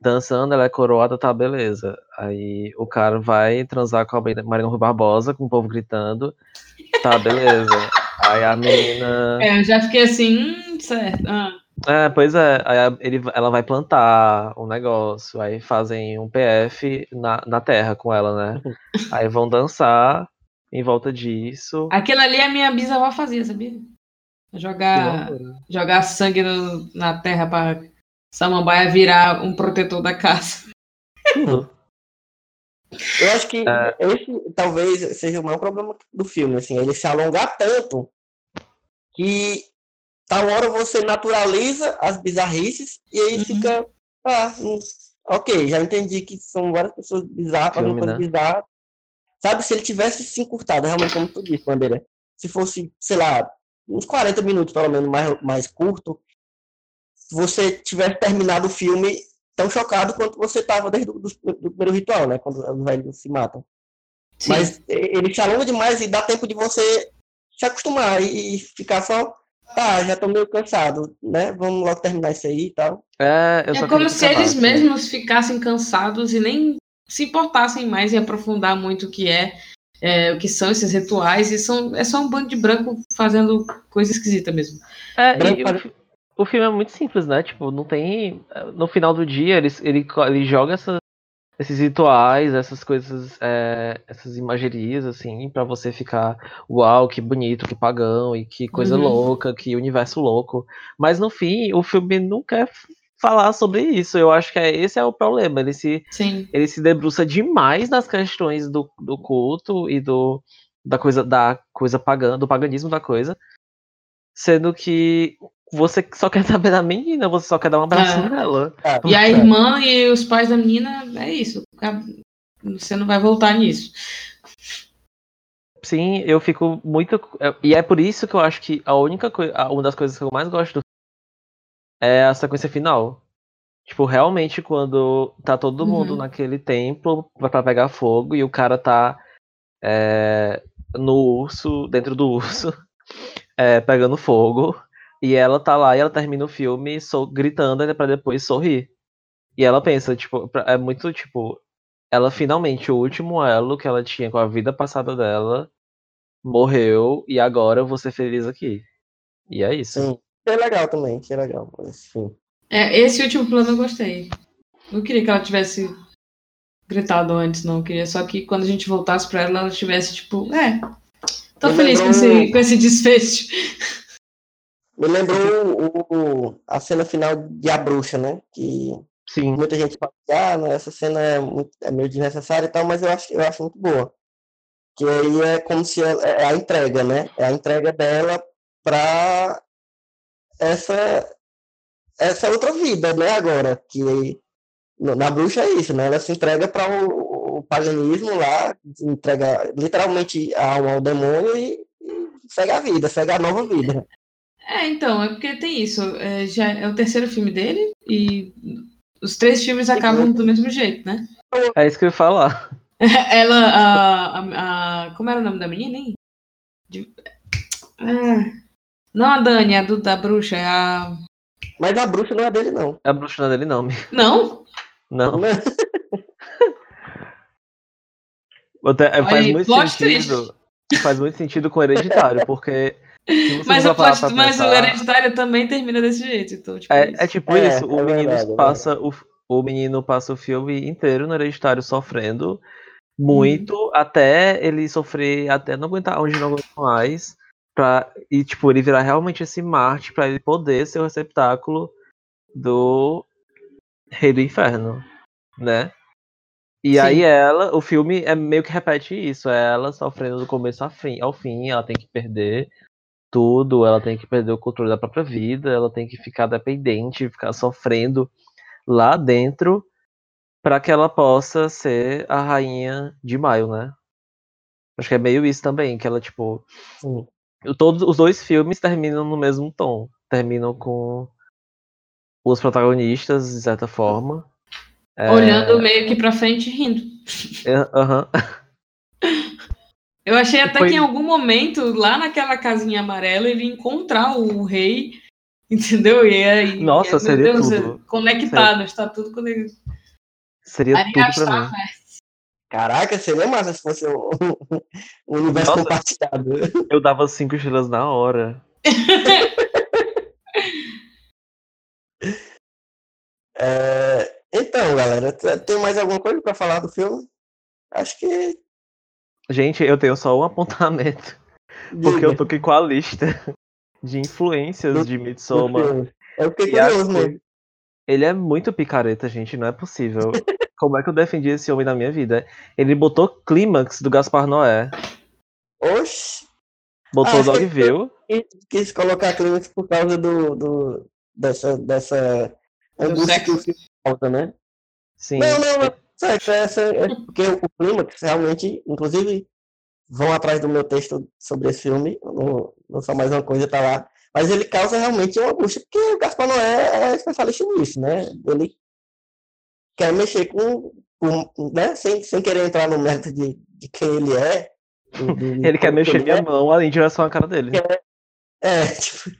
dançando, ela é coroada, tá, beleza. Aí o cara vai transar com a Marina Rui Barbosa, com o povo gritando, tá, beleza. Aí a menina. É, eu já fiquei assim, hum, certo. Ah. É, pois é. Aí ele, ela vai plantar um negócio, aí fazem um PF na, na terra com ela, né? Aí vão dançar em volta disso. Aquilo ali a minha bisavó fazia, sabia? Jogar, jogar sangue no- na terra pra Samambaia virar um protetor da casa. Tudo. Eu acho que É. esse talvez seja o maior problema do filme, assim, ele se alongar tanto que tal hora você naturaliza as bizarrices e aí Uhum. fica, ah, hum, ok, já entendi que são várias pessoas bizarras fazendo coisas né? bizarras. Sabe, se ele tivesse se encurtado, realmente como tu disse, Bandeira, se fosse, sei lá, uns 40 minutos pelo menos mais, mais curto, você tivesse terminado o filme tão chocado quanto você estava desde o do, do primeiro ritual, né? Quando os velhos se matam. Sim. Mas ele se alonga demais e dá tempo de você se acostumar e, e ficar só, tá, já tô meio cansado, né? Vamos logo terminar isso aí e tal. É, É como se acabar, eles assim. mesmos ficassem cansados e nem se importassem mais em aprofundar muito o que é, é, o que são esses rituais, e são, é só um bando de branco fazendo coisa esquisita mesmo. É, e o, para- o filme é muito simples, né? Tipo, não tem. No final do dia, ele, ele, ele joga essa- esses rituais, essas coisas, é, essas imagerias, assim, pra você ficar, uau, que bonito, que pagão, e que coisa Uhum. louca, que universo louco. Mas no fim, o filme não quer f- falar sobre isso. Eu acho que é, esse é o problema. Ele se, Sim. ele se debruça demais nas questões do, do culto e do da coisa da coisa pagã, do paganismo da coisa, sendo que você só quer saber da menina, você só quer dar um abraço É. nela. E a É. irmã e os pais da menina, é isso. Você não vai voltar nisso. Sim, eu fico muito e é por isso que eu acho que a única coisa, uma das coisas que eu mais gosto do é a sequência final. Tipo, realmente quando tá todo mundo Uhum. naquele templo pra pegar fogo e o cara tá é, no urso, dentro do urso, é, pegando fogo, e ela tá lá e ela termina o filme so- gritando pra depois sorrir. E ela pensa, tipo, é muito tipo, ela finalmente, o último elo que ela tinha com a vida passada dela, morreu, e agora eu vou ser feliz aqui. E é isso. Sim. É legal também, que é legal. Mas, enfim. É, esse último plano eu gostei. Não queria que ela tivesse gritado antes, não. Eu queria só que quando a gente voltasse pra ela, ela tivesse, tipo, é. Tô Me feliz com lembrou- esse, com esse desfecho. Me lembrou o, o- a cena final de A Bruxa, né? Que Sim. muita gente fala que ah, não, essa cena é, muito- é meio desnecessária e tal, mas eu acho, eu acho muito boa. Que aí é como se ela- é a entrega, né? É a entrega dela para essa essa outra vida, né? Agora que na bruxa é isso, né? Ela se entrega para o, o paganismo lá, entrega literalmente a alma ao demônio e, e segue a vida, segue a nova vida. É, então, é porque tem isso. É, já é o terceiro filme dele e os três filmes acabam do mesmo jeito, né? É isso que eu ia falar. Ela, a, a, a- Como era o nome da menina, hein? De- Ah, não a Dani, a do, da bruxa, é a. Mas a bruxa não é dele, não. É a bruxa dele não. Não? Não. Até- é, faz muito sentido. Faz muito sentido com o hereditário, porque. Mas, o, plot- mas o pensar- Hereditário também termina desse jeito. Então, tipo, É, isso. é tipo É, isso, o é menino verdade, é passa o, o menino passa o filme inteiro no hereditário sofrendo muito até ele sofrer, até não aguentar onde não aguenta mais, pra, e tipo, ele virar realmente esse Marte pra ele poder ser o receptáculo do Rei do Inferno, né? E Sim. aí ela, o filme é meio que repete isso, é ela sofrendo do começo ao fim, ao fim, ela tem que perder tudo, ela tem que perder o controle da própria vida, ela tem que ficar dependente, ficar sofrendo lá dentro pra que ela possa ser a rainha de maio, né? Acho que é meio isso também, que ela, tipo. Sim. Todos os dois filmes terminam no mesmo tom. Terminam com os protagonistas, de certa forma. É, Olhando meio que pra frente e rindo. é, aham. Eu achei até Foi- que em algum momento, lá naquela casinha amarela, ele ia encontrar o rei, entendeu? E aí, Nossa, e aí, seria Deus, tudo. conectado, está tudo conectado. Seria Aí tudo pra mim. né? Caraca, seria massa se fosse um, um universo Nossa. compartilhado. Eu dava cinco estrelas na hora. É, então, galera, tem mais alguma coisa pra falar do filme? Acho que. Gente, eu tenho só um apontamento. Porque diga, eu tô aqui com a lista de influências Do- de Midsommar. Eu fiquei curioso mesmo. que ele é muito picareta, gente, não é possível. Como é que eu defendi esse homem na minha vida? Ele botou clímax do Gaspar Noé. Oxi, Botou Ah, Dogville. e quis colocar clímax por causa do, do, dessa, dessa angústia que sexo. o filme causa, né? Sim. Não, não, não. Certo, essa, é porque o clímax realmente, inclusive, vão atrás do meu texto sobre esse filme, não, não só mais uma coisa tá lá, mas ele causa realmente uma angústia, porque o Gaspar Noé é especialista nisso, né? Ele quer mexer com, com né? sem, sem querer entrar no mérito de, de quem ele é. do- do- Ele quer mexer ele minha é. mão em direção à cara dele. É, tipo,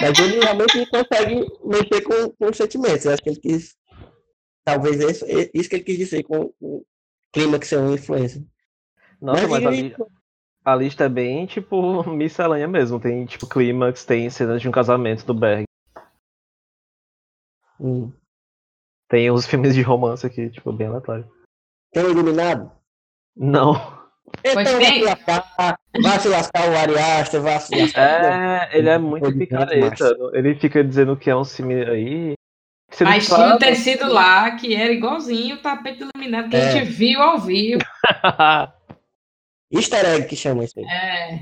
mas ele realmente consegue mexer com, com os sentimentos. Eu acho que ele quis. Talvez isso, isso que ele quis dizer com o clímax ser uma influência. Nossa, mas li- a lista é bem, tipo, miscelânea mesmo. Tem, tipo, clímax, tem cenas de um casamento do Berg. Hum. Tem os filmes de romance aqui, tipo, bem aleatório. Tem o iluminado? Não. Então vai se lascar, vai se lascar o Ari Aster, vai se lascar. É, ele é muito ser picareta. Ele fica dizendo que é um filme aí. Mas tinha um tecido lá que era igualzinho o tapete iluminado que a É. gente viu ao vivo. Easter egg que chama isso aí. É.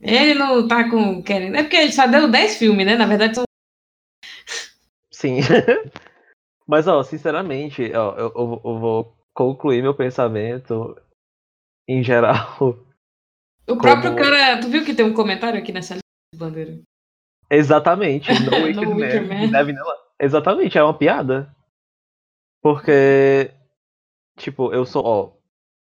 Ele não tá com. querendo. É porque ele só deu 10 filmes, né? Na verdade, são. Sim. Mas, ó, sinceramente, ó, eu, eu- eu vou concluir meu pensamento em geral. O próprio Como- cara. Tu viu que tem um comentário aqui nessa lista de bandeira? Exatamente. No No Wicked Man. Man. Deve. Exatamente, é uma piada. Porque, tipo, eu sou, ó,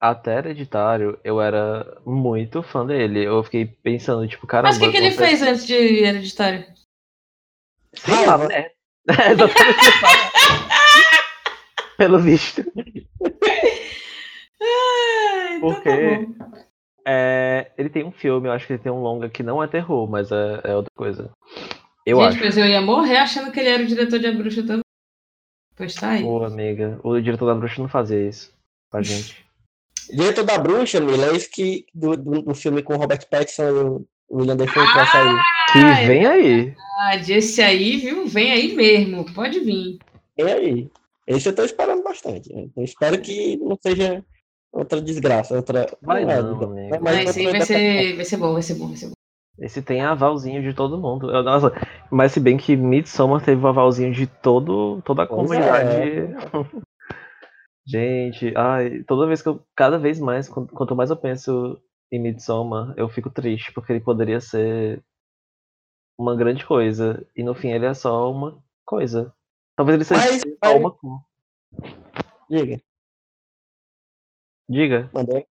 até hereditário, eu era muito fã dele. Eu fiquei pensando, tipo, caramba. Mas o que, que ele fez antes de Hereditário? Sei lá, né? É exatamente. Pelo visto. Ah, então Porque tá é, ele tem um filme, eu acho que ele tem um longa que não é terror, mas é, é outra coisa. Eu Gente, acho. mas eu ia morrer achando que ele era o diretor de A Bruxa também. Pois tá aí. Ô, amiga, o diretor da bruxa não fazia isso com a gente. Diretor da Bruxa, Mila, é esse que, do, do, do filme com o Robert Pattinson e o William Defoe que vai sair. Que Ai, vem aí. Ah, esse aí, viu? Vem aí mesmo. Pode vir. E aí? Esse eu tô esperando bastante. né? Eu espero que não seja outra desgraça, outra. Vai é não, amigo. né? Mas sim, vai ser, vai ser bom, vai ser bom, vai ser bom. Esse tem avalzinho de todo mundo. Eu- Nossa, mas se bem que Midsommar teve o avalzinho de todo, toda a Pois comunidade. é. Gente, ai, toda vez que eu. Cada vez mais, quan- quanto mais eu penso em Midsommar, eu fico triste, porque ele poderia ser uma grande coisa. E no fim ele é só uma coisa. Talvez ele seja Mas- só mas- uma. Diga, Diga. mandei.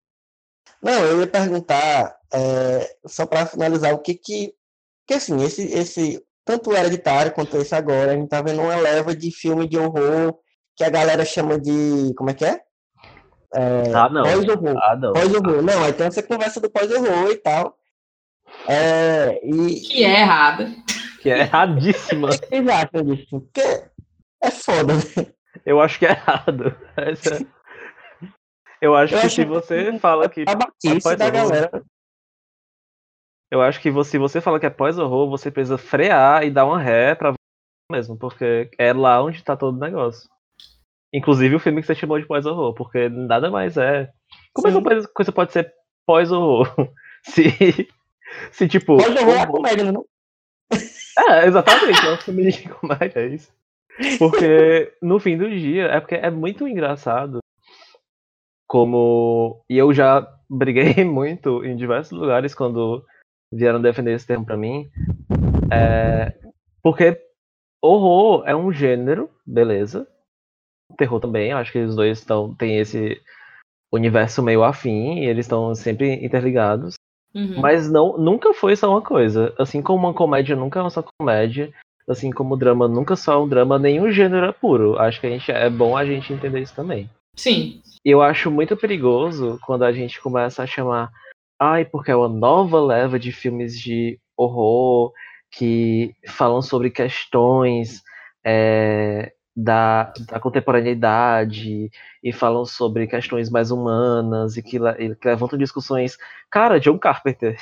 Não, eu ia perguntar, é, só para finalizar, o que que. Porque assim, esse, esse, tanto o hereditário quanto esse agora, a gente tá vendo uma leva de filme de horror que a galera chama de. Como é que é? ah, não. Pós-horror. Ah, não. Pós-horror. Não, aí tem essa conversa do pós-horror e tal. É, e Que é errada. Que é erradíssima. o que vocês acham disso? Porque é foda, né? Eu acho que é errado. Essa- Eu acho Eu que acho se que você fala que A baquice da galera. Eu acho que você- se você fala que é pós-horror, você precisa frear e dar uma ré pra mesmo, porque é lá onde tá todo o negócio. Inclusive o filme que você chamou de pós-horror, porque nada mais é. Como é que Sim. uma coisa- pode ser pós-horror? Se, se tipo. Pós-horror é comédia, não? É, exatamente, é um filme de comédia, é isso. Porque no fim do dia, é porque é muito engraçado como. E eu já briguei muito em diversos lugares quando vieram defender esse termo pra mim. É, porque horror é um gênero, beleza. Terror também, acho que os dois estão têm esse universo meio afim e eles estão sempre interligados. Uhum. Mas não, nunca foi só uma coisa. Assim como uma comédia nunca é uma só comédia, assim como o drama nunca só é um drama, nenhum gênero é puro. Acho que a gente, é bom a gente entender isso também. Sim. Eu acho muito perigoso quando a gente começa a chamar, ai, porque é uma nova leva de filmes de horror que falam sobre questões é, da, da contemporaneidade e falam sobre questões mais humanas e que, e que levantam discussões. Cara, John Carpenter.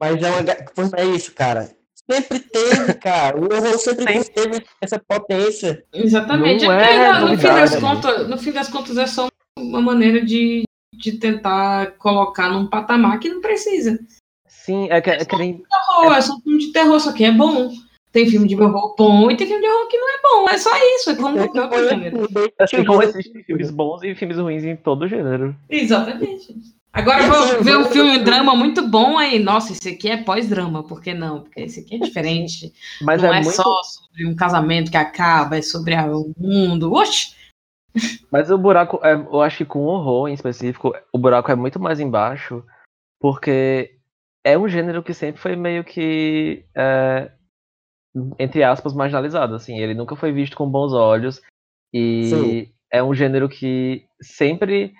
Mas é, uma, é isso, cara. Sempre teve, cara. O horror sempre Sempre. teve essa potência. Exatamente. Não É é no, no fim das contas, no fim das contas é só uma maneira de, de tentar colocar num patamar que não precisa. Sim, é que, é que nem Terror, é só um filme de terror, só que é bom. Tem filme de horror bom e tem filme de horror que não é bom. É só isso, é como qualquer outro gênero. assim como existem filmes bons e filmes ruins em todo gênero. Exatamente. Agora vou ver um filme drama muito bom aí. Nossa, esse aqui é pós-drama, por que não? Porque esse aqui é diferente. Mas não é, é, muito. só sobre um casamento que acaba, é sobre o mundo. Oxi! Mas o buraco, é, eu acho que com horror em específico, o buraco é muito mais embaixo, porque é um gênero que sempre foi meio que, é, entre aspas, marginalizado. Assim, ele nunca foi visto com bons olhos e Sim. é um gênero que sempre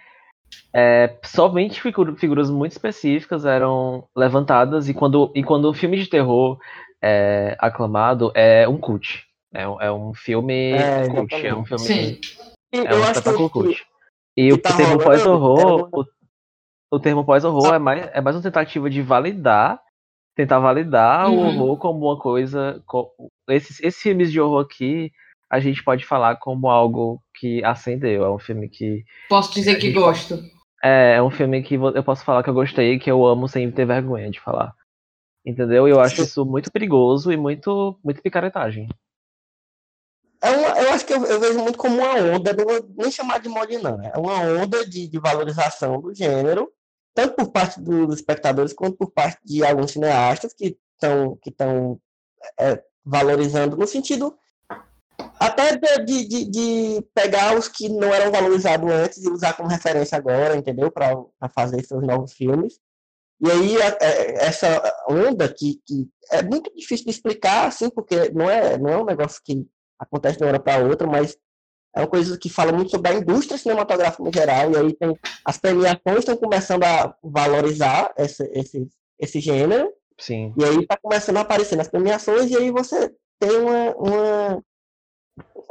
é, somente figu- figuras muito específicas eram levantadas e quando e quando um filme de terror é aclamado é um cult. É, um- é um filme É, cult, é um filme Sim. é eu um espetáculo que, cult. E o tá termo pós-horror, é o, o termo pós-horror é mais, é mais uma tentativa de validar, tentar validar o Uhum. horror como uma coisa. co- esses, esses filmes de horror aqui, a gente pode falar como algo que acendeu. É um filme que. Posso dizer que gosto. É, é um filme que eu posso falar que eu gostei, que eu amo sem ter vergonha de falar. Entendeu? E eu acho isso muito perigoso e muito, muito picaretagem. É uma, eu acho que eu, eu vejo muito como uma onda, não vou nem chamar de mod, não. É uma onda de, de valorização do gênero, tanto por parte dos espectadores quanto por parte de alguns cineastas que estão que tão, é, valorizando no sentido até de, de, de- pegar os que não eram valorizados antes e usar como referência agora, entendeu? Para fazer seus novos filmes. E aí, a- é- essa onda que, que é muito difícil de explicar, assim, porque não é, não é um negócio que acontece de uma hora para outra, mas é uma coisa que fala muito sobre a indústria cinematográfica no geral, e aí tem as premiações estão começando a valorizar esse, esse, esse gênero, Sim. e aí está começando a aparecer nas premiações, e aí você tem uma, uma.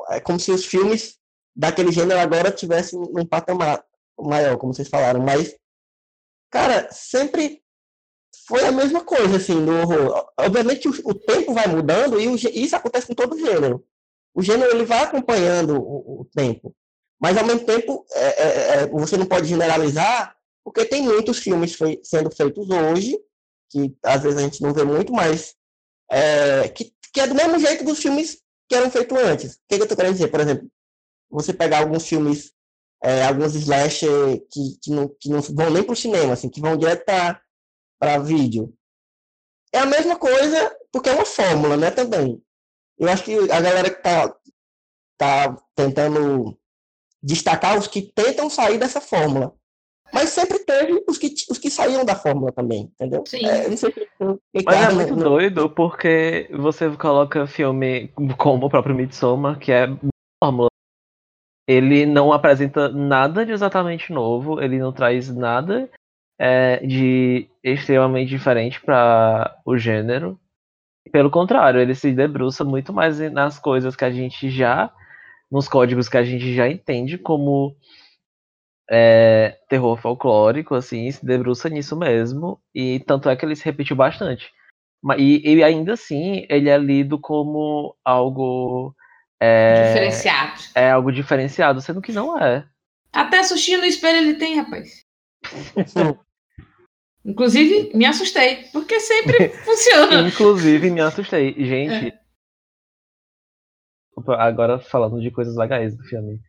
É como se os filmes daquele gênero agora tivessem um patamar maior, como vocês falaram, mas, cara, sempre foi a mesma coisa, assim, do horror. Obviamente o, o tempo vai mudando e o isso acontece com todo gênero. O gênero ele vai acompanhando o, o tempo, mas ao mesmo tempo é, é, é, você não pode generalizar, porque tem muitos filmes fei- sendo feitos hoje, que às vezes a gente não vê muito, mas é, que, que é do mesmo jeito dos filmes que eram feitos antes. O que, que eu tô querendo dizer? Por exemplo, você pegar alguns filmes, é, alguns slasher que, que, não, que não vão nem pro cinema, assim, que vão direto para para vídeo. É a mesma coisa, porque é uma fórmula, né, também. Eu acho que a galera que tá, tá tentando destacar os que tentam sair dessa fórmula. Mas sempre teve os que, os que saíam da fórmula também, entendeu? Sim. É, não sei se Mas é muito no- doido porque você coloca filme como o próprio Midsommar, que é fórmula. Ele não apresenta nada de exatamente novo, ele não traz nada é, de extremamente diferente para o gênero. Pelo contrário, ele se debruça muito mais nas coisas que a gente já, nos códigos que a gente já entende como é, terror folclórico, assim, se debruça nisso mesmo, e tanto é que ele se repetiu bastante. E, e ainda assim, ele é lido como algo. É, Diferenciado. é algo diferenciado, sendo que não é. Até sushi no espelho ele tem, rapaz. Inclusive, me assustei, porque sempre funciona. Inclusive, me assustei. Gente, agora falando de coisas legais do filme.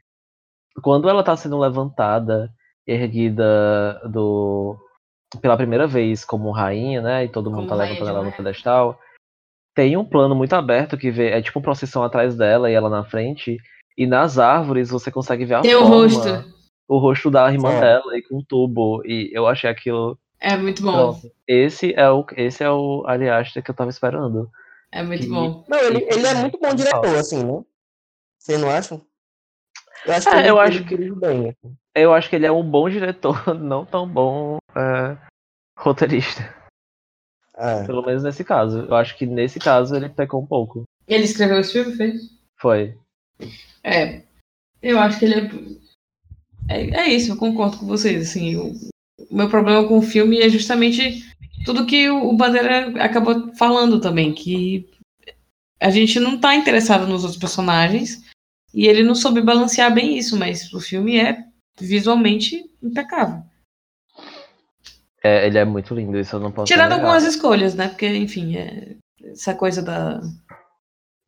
Quando ela tá sendo levantada, erguida do pela primeira vez como rainha, né? E todo mundo Como tá levantando ela no pedestal. Tem um plano muito aberto que vê, é tipo uma procissão atrás dela e ela na frente. E nas árvores você consegue ver a Tem o forma, rosto. o rosto da irmã É. dela e com um tubo. E eu achei aquilo. É muito bom. Pronto. Esse é o, esse é o Aster que eu tava esperando. É muito Que- bom. Não, ele, ele é muito bom diretor, assim, né? Vocês não acham? Eu acho que É, ele, eu ele acho que- bem. assim. Eu acho que ele é um bom diretor, não tão bom é, roteirista. É. Pelo menos nesse caso. Eu acho que nesse caso ele pecou um pouco. Ele escreveu esse filme, fez? Foi. É. Eu acho que ele é. É, é isso, eu concordo com vocês. Assim, o, o meu problema com o filme é justamente tudo que o, o Bandeira acabou falando também, que a gente não tá interessado nos outros personagens e ele não soube balancear bem isso, mas o filme é visualmente impecável. É, ele é muito lindo, isso eu não posso Tirando negar. algumas escolhas, né? Porque, enfim, é essa coisa da,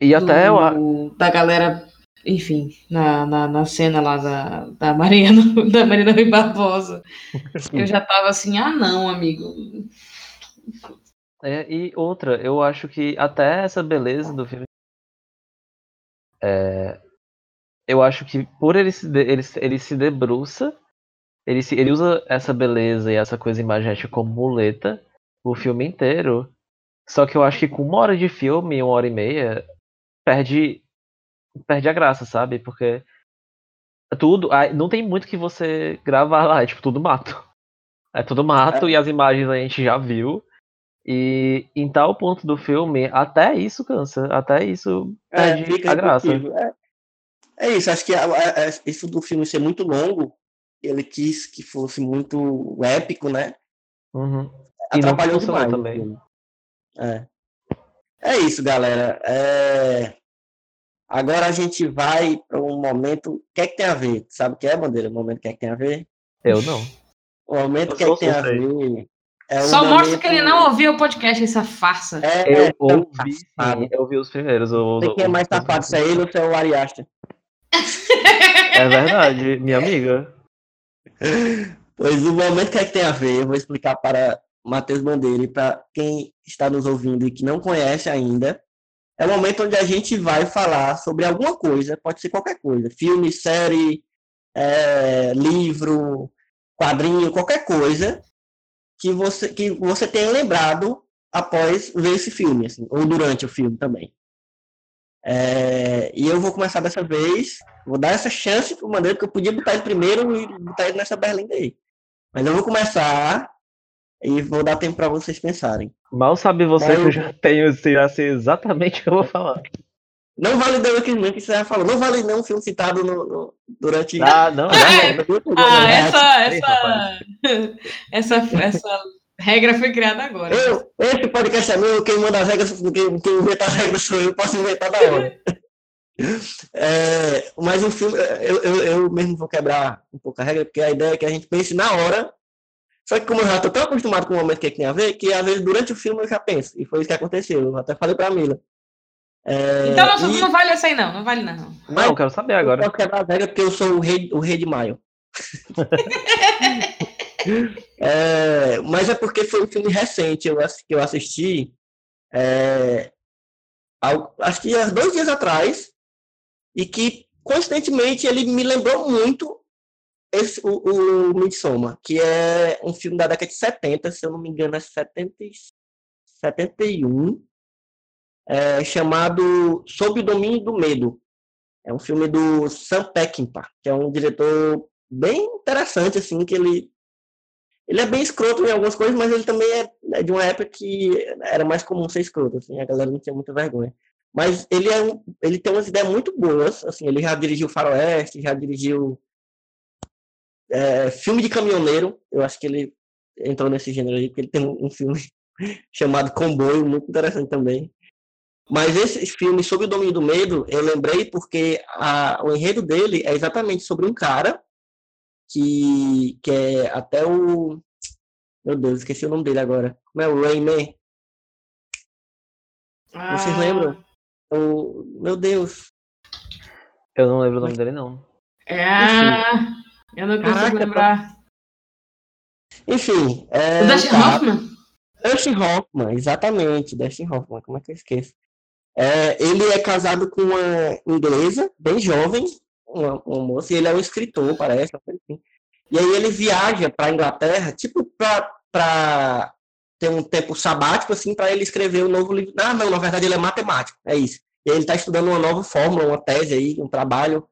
E até eu, do- da galera, enfim, na, na, na cena lá da, da Mariana, da Marina Rui Barbosa. Eu já tava assim, ah não, amigo. é, e outra, eu acho que até essa beleza do filme. é, eu acho que por ele se, de- ele, se- ele se debruça, ele, se, ele usa essa beleza e essa coisa imagética como muleta o filme inteiro. Só que eu acho que com uma hora de filme, uma hora e meia, perde, perde a graça, sabe? Porque tudo. Não tem muito que você gravar lá, é tipo tudo mato. É tudo mato e as imagens a gente já viu. E em tal ponto do filme, até isso cansa, até isso É, perde fica a graça. É, é isso, acho que a- a- a- isso do filme ser muito longo, ele quis que fosse muito épico, né? Uhum. Atrapalhou demais. o também. filme. É. É isso, galera. É, Agora a gente vai para um momento. O que é que tem a ver? Sabe o que é, Bandeira? O momento que é que tem a ver? Eu não. O momento Eu que é que tem a ver. É um Só mostra momento- que ele não ouviu o podcast, essa farsa. É, Eu é, ouvi, safado. sim, eu ouvi os primeiros. sei quem é mais safado, se é ele ou se é o Ariasta. É verdade, minha amiga. Pois o momento que é que tem a ver, eu vou explicar para Matheus Bandeira e para quem está nos ouvindo e que não conhece ainda. É o momento onde a gente vai falar sobre alguma coisa, pode ser qualquer coisa, filme, série, é, livro, quadrinho, qualquer coisa que você que você tenha lembrado após ver esse filme, assim, ou durante o filme também. É, e eu vou começar dessa vez, vou dar essa chance pro Bandeira, porque eu podia botar ele primeiro e botar ele nessa berlinda aí. Mas eu vou começar e vou dar tempo para vocês pensarem. Mal sabe você Mas que eu- já tenho sei exatamente o que eu vou falar. Não vale Walking Man que você já falou. Não vale não um filme citado no, no- durante. Ah, não, Ah, não. Ah, É, essa, essa, essa, essa regra foi criada agora. Eu, esse podcast é meu, quem manda as regras, quem, quem inventa as regras sou eu, posso inventar da hora. É, mas o filme, eu, eu, eu mesmo vou quebrar um pouco a regra, porque a ideia é que a gente pense na hora. Só que como eu já estou tão acostumado com o momento que, tem a ver, que às vezes durante o filme eu já penso. E foi isso que aconteceu. Eu até falei pra Mila. É, Então não, e- não vale essa aí, não. Não vale, não. Não, eu quero saber Eu agora. posso quebrar as regras porque eu sou o rei, o rei de maio. É, mas é porque foi um filme recente eu, que eu assisti. é, ao- acho que há dois dias atrás. E que, coincidentemente, ele me lembrou muito esse, o, o Midsommar, que é um filme da década de 70, se eu não me engano, é 70, e- 71, é, chamado Sob o Domínio do Medo. É um filme do Sam Peckinpah, que é um diretor bem interessante, assim, que ele ele é bem escroto em algumas coisas, mas ele também é é de uma época que era mais comum ser escroto, assim, a galera não tinha muita vergonha. Mas ele é um, ele tem umas ideias muito boas, assim, ele já dirigiu Faroeste, já dirigiu é, filme de caminhoneiro, eu acho que ele entrou nesse gênero aí, porque ele tem um, filme chamado Comboio, muito interessante também. Mas esse filme sobre o domínio do medo, eu lembrei porque a, o enredo dele é exatamente sobre um cara que, que é até o. Meu Deus, esqueci o nome dele agora. Como é o Rayman? Vocês Ah, lembram? O, meu Deus. Eu não lembro o nome dele, não. É. Eu não consigo Caraca, lembrar. Enfim, é, O Dustin tá. Hoffman? Dustin Hoffman, exatamente, Dustin Hoffman, como é que eu esqueço? É, ele é casado com uma inglesa, bem jovem, uma moça, e ele é um escritor, parece, assim. E aí ele viaja para Inglaterra, tipo, para ter um tempo sabático, assim, para ele escrever um novo livro. Ah, não, na verdade ele é matemático, é isso. E ele está estudando uma nova fórmula, uma tese aí, um trabalho,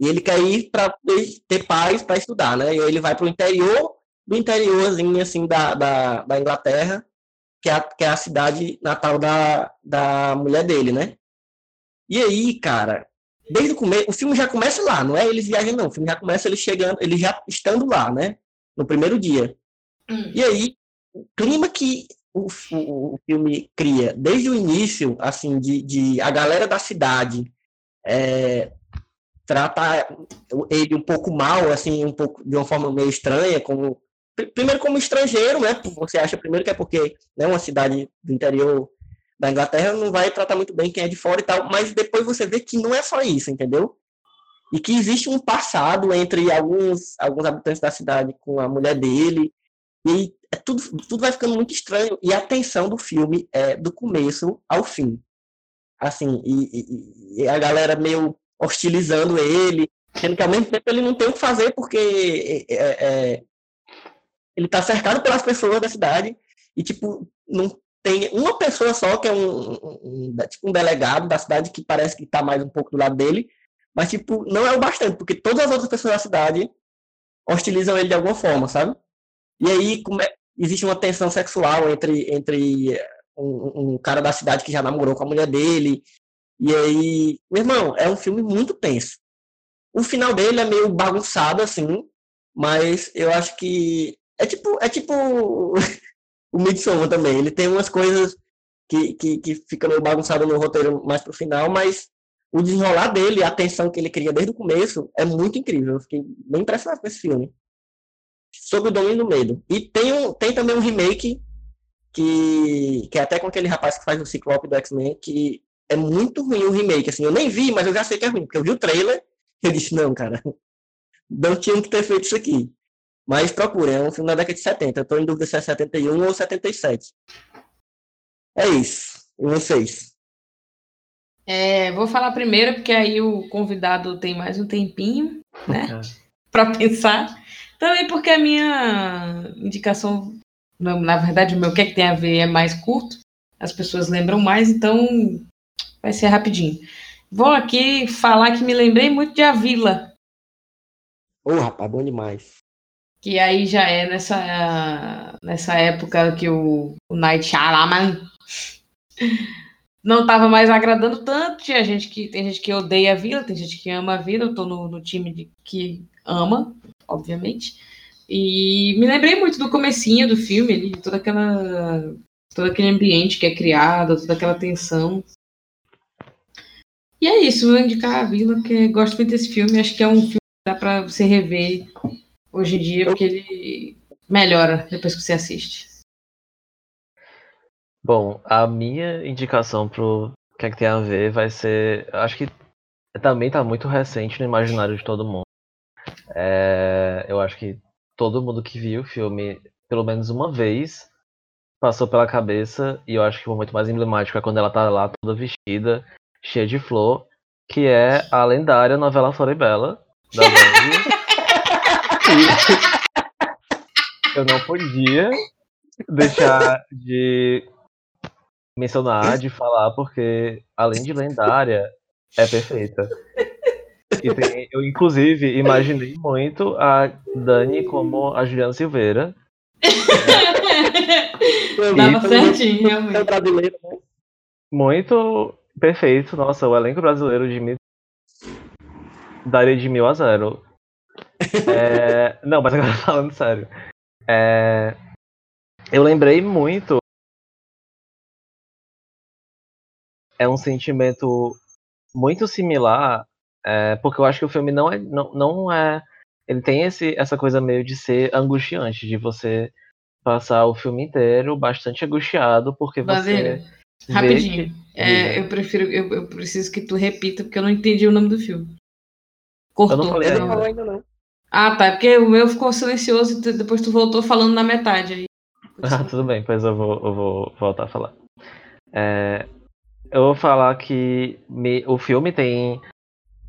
e ele quer ir para ter paz para estudar, né? E aí ele vai para o interior do interiorzinho, assim, da, da, da Inglaterra, que é, a, que é a cidade natal da, da mulher dele, né? E aí, cara, desde o começo, o filme já começa lá, não é eles viajando, não. O filme já começa ele chegando, ele já estando lá, né? No primeiro dia. Hum. E aí, o clima que o, o, o filme cria, desde o início, assim, de, de a galera da cidade é, tratar ele um pouco mal, assim, um pouco de uma forma meio estranha, como pri- primeiro como estrangeiro, né? Você acha primeiro que é porque né, uma cidade do interior da Inglaterra não vai tratar muito bem quem é de fora e tal, mas depois você vê que não é só isso, entendeu? E que existe um passado entre alguns, alguns habitantes da cidade com a mulher dele, e é tudo, tudo vai ficando muito estranho, e a tensão do filme é do começo ao fim. Assim, e, e- e a galera meio hostilizando ele, sendo que ao mesmo tempo ele não tem o que fazer porque é, é, ele tá cercado pelas pessoas da cidade e, tipo, não tem uma pessoa só que é um, um- tipo, um delegado da cidade que parece que tá mais um pouco do lado dele, mas, tipo, não é o bastante, porque todas as outras pessoas da cidade hostilizam ele de alguma forma, sabe? E aí come- existe uma tensão sexual entre, entre um, um cara da cidade que já namorou com a mulher dele, e aí, meu irmão, é um filme muito tenso. O final dele é meio bagunçado, assim, mas eu acho que é tipo, é tipo o Midsommar também. Ele tem umas coisas que, que, que fica meio bagunçado no roteiro mais pro final, mas o desenrolar dele, a tensão que ele cria desde o começo, é muito incrível. Eu fiquei bem impressionado com esse filme. Sobre o Domínio do Medo. E tem, um, tem também um remake que, que é até com aquele rapaz que faz o Ciclope do X-Men, que é muito ruim o remake. Assim, eu nem vi, mas eu já sei que é ruim, porque eu vi o trailer eu disse, não, cara, não tinham que ter feito isso aqui. Mas procurem, é um filme da década de 70. Eu tô em dúvida se é 71 ou 77. É isso. E vocês? É, vou falar primeiro, porque aí o convidado tem mais um tempinho, né? Pra pensar. Também porque a minha indicação, na na verdade, o meu que é que tem a ver é mais curto. As pessoas lembram mais, então vai ser rapidinho. Vou aqui falar que me lembrei muito de A Vila, Ô, rapaz, bom demais. Que aí já é nessa, nessa época que o, o Night Shyamalan não estava mais agradando tanto. Tinha gente que, tem gente que odeia a Vila, tem gente que ama a Vila. Eu tô no, no time de, que ama, obviamente. E me lembrei muito do comecinho do filme, ali, toda aquela, todo aquele ambiente que é criado, toda aquela tensão. E é isso, vou indicar a Vila, porque gosto muito desse filme. Acho que é um filme que dá pra você rever hoje em dia, porque ele melhora depois que você assiste. Bom, a minha indicação pro que é que tem a ver vai ser. Acho que também tá muito recente no imaginário de todo mundo. É, eu acho que todo mundo que viu o filme pelo menos uma vez passou pela cabeça, e eu acho que o momento mais emblemático é quando ela tá lá toda vestida, cheia de flor, que é a lendária novela Floribela, da Band. Eu não podia deixar de mencionar, de falar, porque além de lendária, é perfeita. Tem- eu, inclusive, imaginei muito a Dani como a Juliana Silveira. Dava certinho, É realmente. brasileiro, né? Muito perfeito. Nossa, o elenco brasileiro de mil... daria de mil a zero. É, Não, mas agora falando sério. É, Eu lembrei muito. É um sentimento muito similar, é, porque eu acho que o filme não é, não, não é, ele tem esse, essa coisa meio de ser angustiante, de você passar o filme inteiro bastante angustiado, porque você Bandeira. ver Rapidinho. que- É, eu prefiro, eu, eu preciso que tu repita, porque eu não entendi o nome do filme. Cortou. Eu não falei não ainda não. Ah, tá. Porque o meu ficou silencioso e depois tu voltou falando na metade. Aí. Ah, tudo bem, pois eu vou, eu vou voltar a falar. É, eu vou falar que me- o filme tem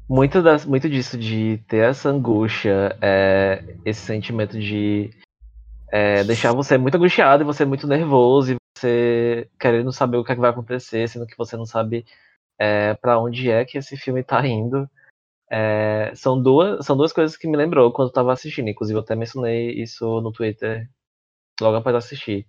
muito, das, muito disso de ter essa angústia, é, esse sentimento de é, deixar você muito angustiado e você muito nervoso e você querendo saber o que, é que vai acontecer, sendo que você não sabe é, para onde é que esse filme tá indo. É, são, duas, são duas coisas que me lembrou quando eu tava assistindo, inclusive eu até mencionei isso no Twitter logo após assistir.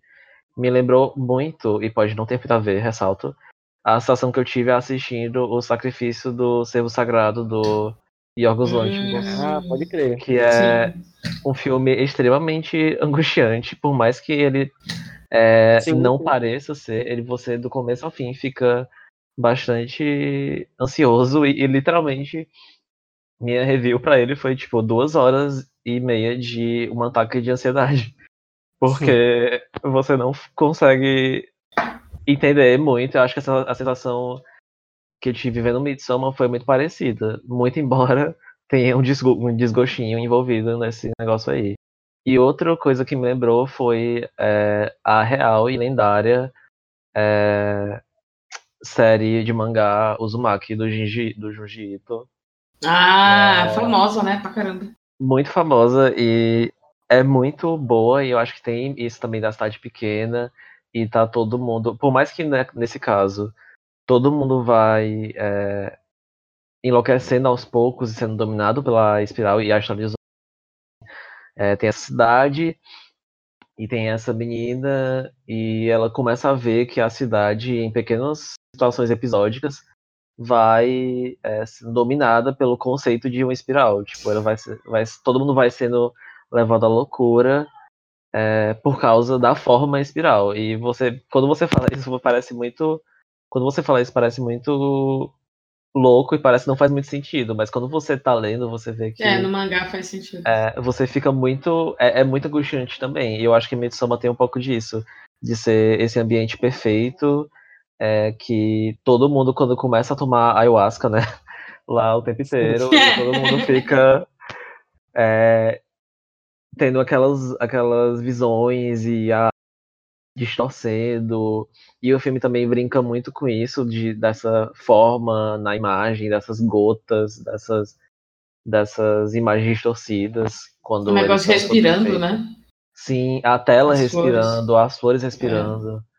Me lembrou muito, e pode não ter a ver, ressalto, a sensação que eu tive assistindo o sacrifício do servo sagrado do Yorgos Hum. Lanthimos, Ah, pode crer. que é Sim. um filme extremamente angustiante, por mais que ele é, Sim, não pareça ser, ele você do começo ao fim fica bastante ansioso e, e literalmente minha review pra ele foi tipo duas horas e meia de um ataque de ansiedade. Porque você não consegue entender muito. Eu acho que essa, a sensação que eu tive vendo Midsommar foi muito parecida. Muito embora tenha um, desgo um desgostinho envolvido nesse negócio aí. E outra coisa que me lembrou foi é, a real e lendária é, série de mangá Uzumaki do, Jinji, do Junji Ito Ah, É. famosa, né? Pra caramba. muito famosa e é muito boa e eu acho que tem isso também da cidade pequena e tá todo mundo, por mais que né, nesse caso todo mundo vai é, enlouquecendo aos poucos e sendo dominado pela espiral e a história de é, tem essa cidade e tem essa menina e ela começa a ver que a cidade em pequenas situações episódicas vai é, sendo dominada pelo conceito de uma espiral. Tipo, ela vai, ser- vai todo mundo vai sendo levado à loucura é, por causa da forma espiral. E você, quando você fala isso, parece muito, quando você fala isso parece muito louco e parece que não faz muito sentido. Mas quando você tá lendo, você vê que É, no mangá faz sentido. é, você fica muito. É, é muito angustiante também. E eu acho que Midsommar tem um pouco disso. De ser esse ambiente perfeito. É, que todo mundo, quando começa a tomar ayahuasca, né? Lá o tempo inteiro, todo mundo fica. é, tendo aquelas, aquelas visões e a distorcendo. E o filme também brinca muito com isso, de, dessa forma na imagem, dessas gotas, dessas, dessas imagens distorcidas. Quando O negócio respirando, né? Sim, a tela As respirando, as flores respirando. É,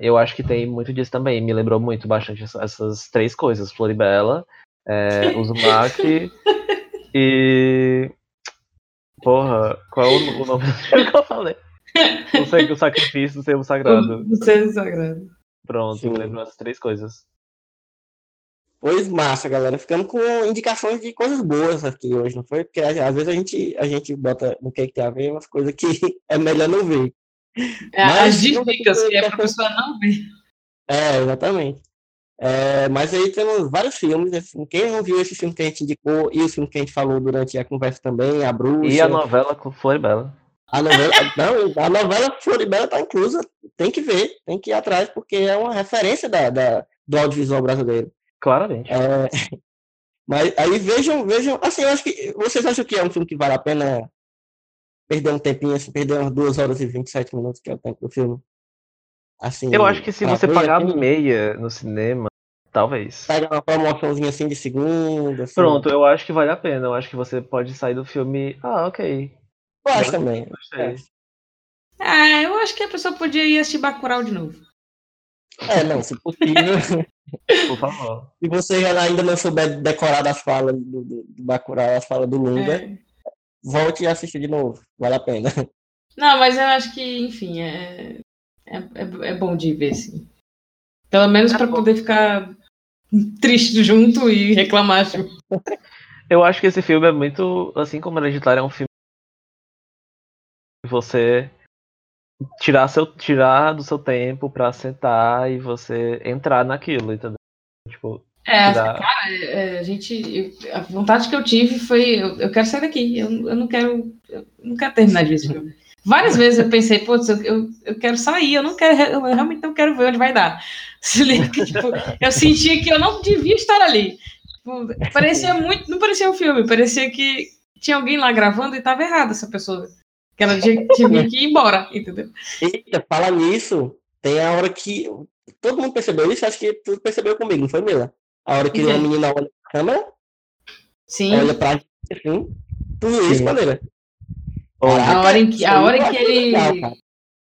eu acho que tem muito disso também. Me lembrou muito bastante essa- essas três coisas: Floribela, é, Uzumaki e. Porra, qual é o, o nome que eu falei? Não sei, o sacrifício do servo sagrado. O Senhor Sagrado. Pronto, Sim. me lembrou essas três coisas. Pois massa, galera. Ficamos com indicações de coisas boas aqui hoje, não foi? Porque às às vezes a gente, a gente bota no que, que tem a ver umas coisas que é melhor não ver. É, Mas as dicas que é pra pessoa não ver. É, exatamente. É, mas aí temos vários filmes. assim, quem não viu esse filme que a gente indicou e o filme que a gente falou durante a conversa também, A Bruxa. E a novela com Floribela. A novela, não, a novela Floribela tá inclusa, tem que ver, tem que ir atrás, porque é uma referência da, da- do audiovisual brasileiro. Claramente. É, mas aí vejam, vejam, assim, eu acho que vocês acham que é um filme que vale a pena perder um tempinho, assim, perder umas 2 horas e 27 minutos, que é o tempo do filme? Assim, Eu acho que se você pagar assim, meia no cinema, talvez. pega uma promoçãozinha assim de segunda. Assim, Pronto, eu acho que vale a pena. Eu acho que você pode sair do filme. Ah, ok. Eu acho também. Gostei. É, eu acho que a pessoa podia ir assistir Bacurau de novo. É, não, se possível. Por favor. se você ainda não souber decorar as falas do, do, do Bacurau, as falas do Lunga, É. volte e assista de novo. Vale a pena. Não, mas eu acho que, enfim, é, é, é, é bom de ver, sim. Pelo menos pra poder ficar triste junto e reclamar junto. Eu acho que esse filme é muito. Assim como Hereditário é um filme. que Você tirar, seu, tirar do seu tempo pra sentar e você entrar naquilo, entendeu? Tipo, É, cara, é, a gente. a vontade que eu tive foi. Eu, eu quero sair daqui. Eu, eu não quero. Eu não quero terminar de ver esse filme. Várias vezes eu pensei, putz, eu, eu, quero sair, eu não quero, eu realmente não quero ver onde vai dar. Se liga, tipo, eu sentia que eu não devia estar ali. Tipo, parecia muito, não parecia um filme, parecia que tinha alguém lá gravando e estava errado essa pessoa. Que ela tinha, tinha que ir embora, entendeu? Eita, fala nisso, tem a hora que. Todo mundo percebeu isso, acho que tu percebeu comigo, não foi, Mila? A hora que Sim. a menina olha pra câmera, Sim. olha pra gente assim. Tudo isso, Sim. maneira. A hora em que, a hora que ele. Legal.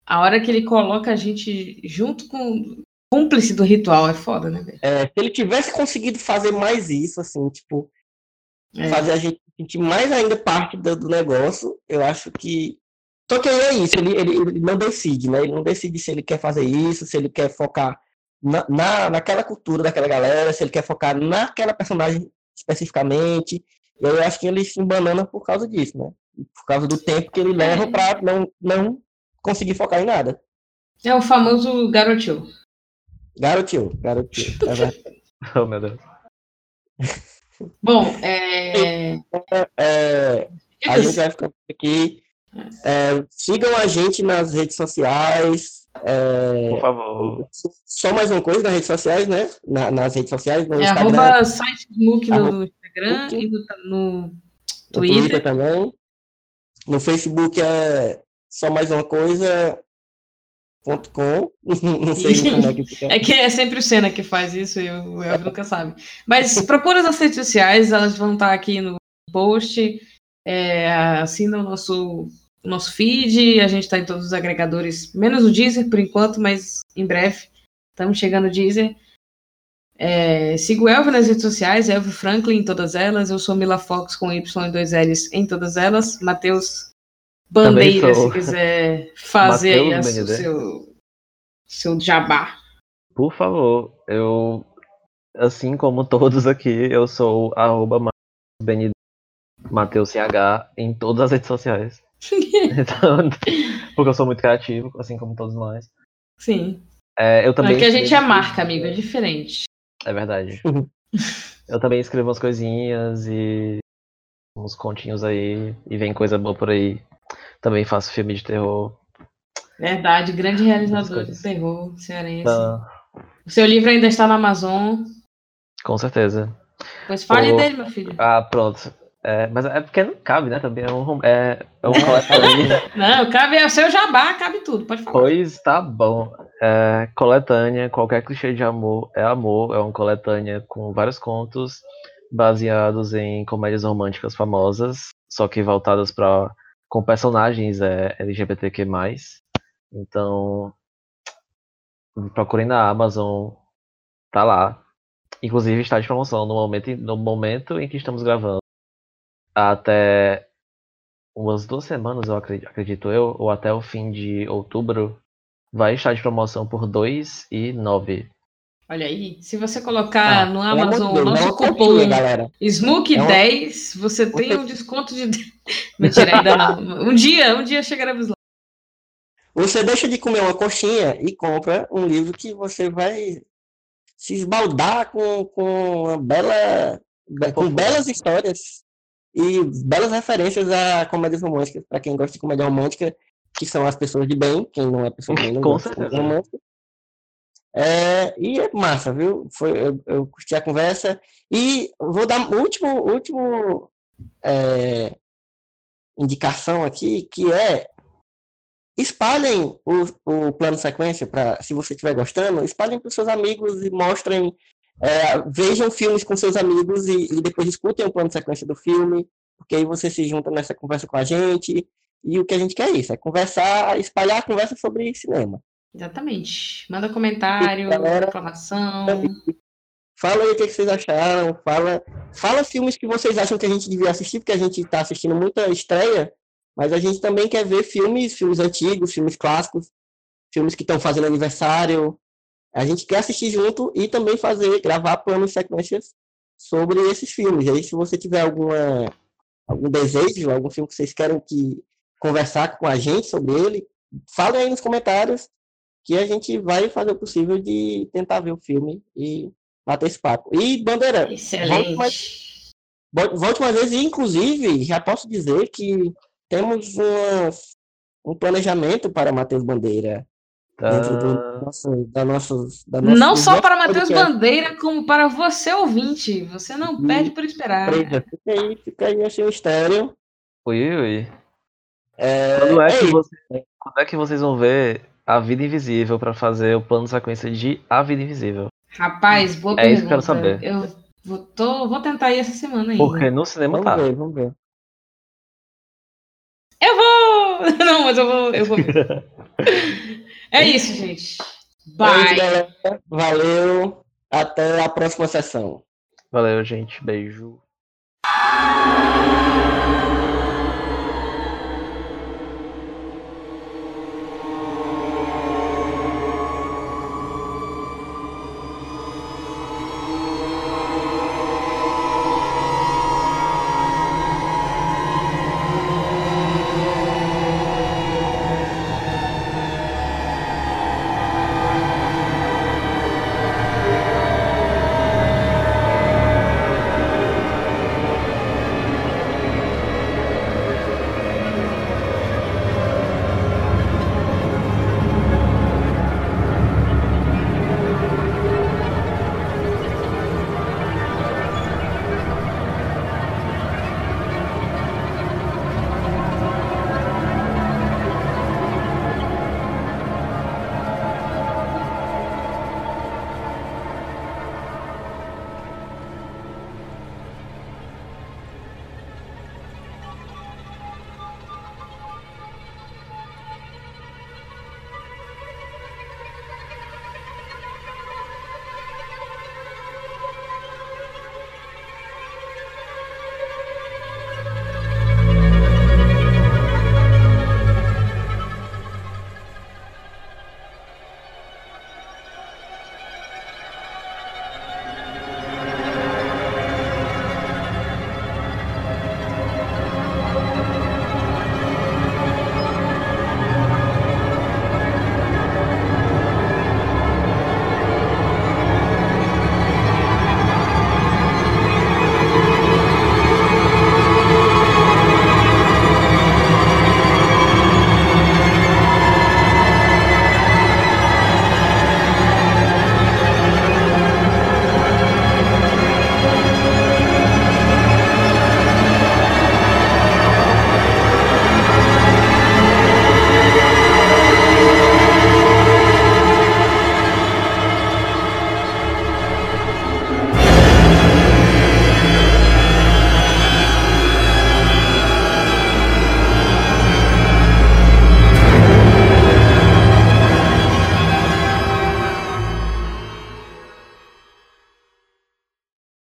A hora que ele coloca a gente junto com cúmplice do ritual é foda, né, velho? É, se ele tivesse conseguido fazer mais isso, assim, tipo, É. fazer a gente sentir mais ainda parte do, do negócio, eu acho que. Só que aí é isso, ele, ele, ele não decide, né? Ele não decide se ele quer fazer isso, se ele quer focar na, na, naquela cultura daquela galera, se ele quer focar naquela personagem especificamente. E aí eu acho que ele se embanana por causa disso, né? Por causa do tempo que ele leva pra não, não conseguir focar em nada. É o famoso garotinho. Garotinho, garotinho. É verdade. Oh, meu Deus. Bom, é. É, a gente vai ficando aqui. É, sigam a gente nas redes sociais. É, Por favor. só mais uma coisa nas redes sociais, né? Na- nas redes sociais, no É Instagram, arroba site Smook no Arroba Instagram e no, no no Twitter Twitter. também. No Facebook é só mais uma coisa. Ponto com. Não sei como é que fica. É que é sempre o Senna que faz isso e o Elvio nunca sabe. Mas procura nas redes sociais, elas vão estar aqui no post. É, assina o nosso, nosso feed. A gente está em todos os agregadores, menos o Deezer por enquanto, mas em breve estamos chegando no Deezer. É, siga o Elvio nas redes sociais, Elvio Franklin em todas elas. Eu sou Mila Fox com Y e dois L's em todas elas. Matheus Bandeira, se quiser fazer aí o seu, seu jabá. Por favor, eu, assim como todos aqui, eu sou arroba Matheus CH em todas as redes sociais. Então, porque eu sou muito criativo, assim como todos nós. Sim. É, eu também Não é que a gente é marca, amigo, é diferente. É verdade. Uhum. eu também escrevo umas coisinhas e uns continhos aí, e vem coisa boa por aí. Também faço filme de terror. Verdade, grande realizador de terror cearense. Então, O seu livro ainda está na Amazon. com certeza. Pois fale Pô. dele, meu filho. Ah, pronto. É, mas é porque não cabe, né? Também é um, é, é um coletânea. Não, cabe é o seu jabá, cabe tudo, pode falar. Pois tá bom. É, coletânea, qualquer clichê de amor é amor. É uma coletânea com vários contos baseados em comédias românticas famosas, só que voltadas para com personagens é, LGBTQ+. Então, procurem na Amazon, tá lá. Inclusive está de promoção no momento, no momento em que estamos gravando. Até umas duas semanas, eu acredito, acredito eu, ou até o fim de outubro, vai estar de promoção por R$ 2,9. Olha aí, se você colocar Ah, no Amazon o nosso uma cupom continha, galera. SMOOK10, você tem um desconto de. Mentira, ainda não. Um dia, um dia chegaremos lá. Você deixa de comer uma coxinha e compra um livro que você vai se esbaldar com, com uma bela, com belas histórias e belas referências a comédias românticas, para quem gosta de comédia romântica, que são as pessoas de bem, quem não é pessoa de bem não Com gosta de comédia romântica. É, e é massa, viu? Foi, eu, eu curti a conversa. E vou dar o último, último é, indicação aqui, que é espalhem o, o plano sequência para, se você estiver gostando, espalhem para os seus amigos e mostrem, é, vejam filmes com seus amigos e, e depois escutem o plano sequência do filme, porque aí você se junta nessa conversa com a gente. E o que a gente quer é isso, é conversar, espalhar a conversa sobre cinema. Exatamente. Manda comentário, Galera, reclamação. Fala aí o que que vocês acharam, fala, fala filmes que vocês acham que a gente devia assistir, porque a gente está assistindo muita estreia, mas a gente também quer ver filmes, filmes antigos, filmes clássicos, filmes que estão fazendo aniversário. A gente quer assistir junto e também fazer, gravar planos sequências sobre esses filmes. E aí, se você tiver alguma, algum desejo, algum filme que vocês querem que conversar com a gente sobre ele, falem aí nos comentários que a gente vai fazer o possível de tentar ver o filme e bater esse papo. E, Bandeira, volte Excelente. mais, volte mais vezes, e inclusive, já posso dizer que temos umas um planejamento para Matheus Bandeira. Dentro do Tá. nosso, da nossos, da nossa, Não só para Matheus. Bandeira, como para você ouvinte. Você não perde por esperar. Fica aí, fica aí assim um mistério. Ui, ui. É, Quando é, é que quando é que vocês vão ver A Vida Invisível pra fazer o plano de sequência de A Vida Invisível? Rapaz, boa É isso que eu pergunta. quero saber. Eu vou, tô- vou tentar ir essa semana ainda. Porque no cinema Vamos tá. ver, vamos ver. Eu vou! Não, mas eu vou. Eu vou é isso, gente. É Bye. galera. Valeu. Até a próxima sessão. Valeu, gente. Beijo.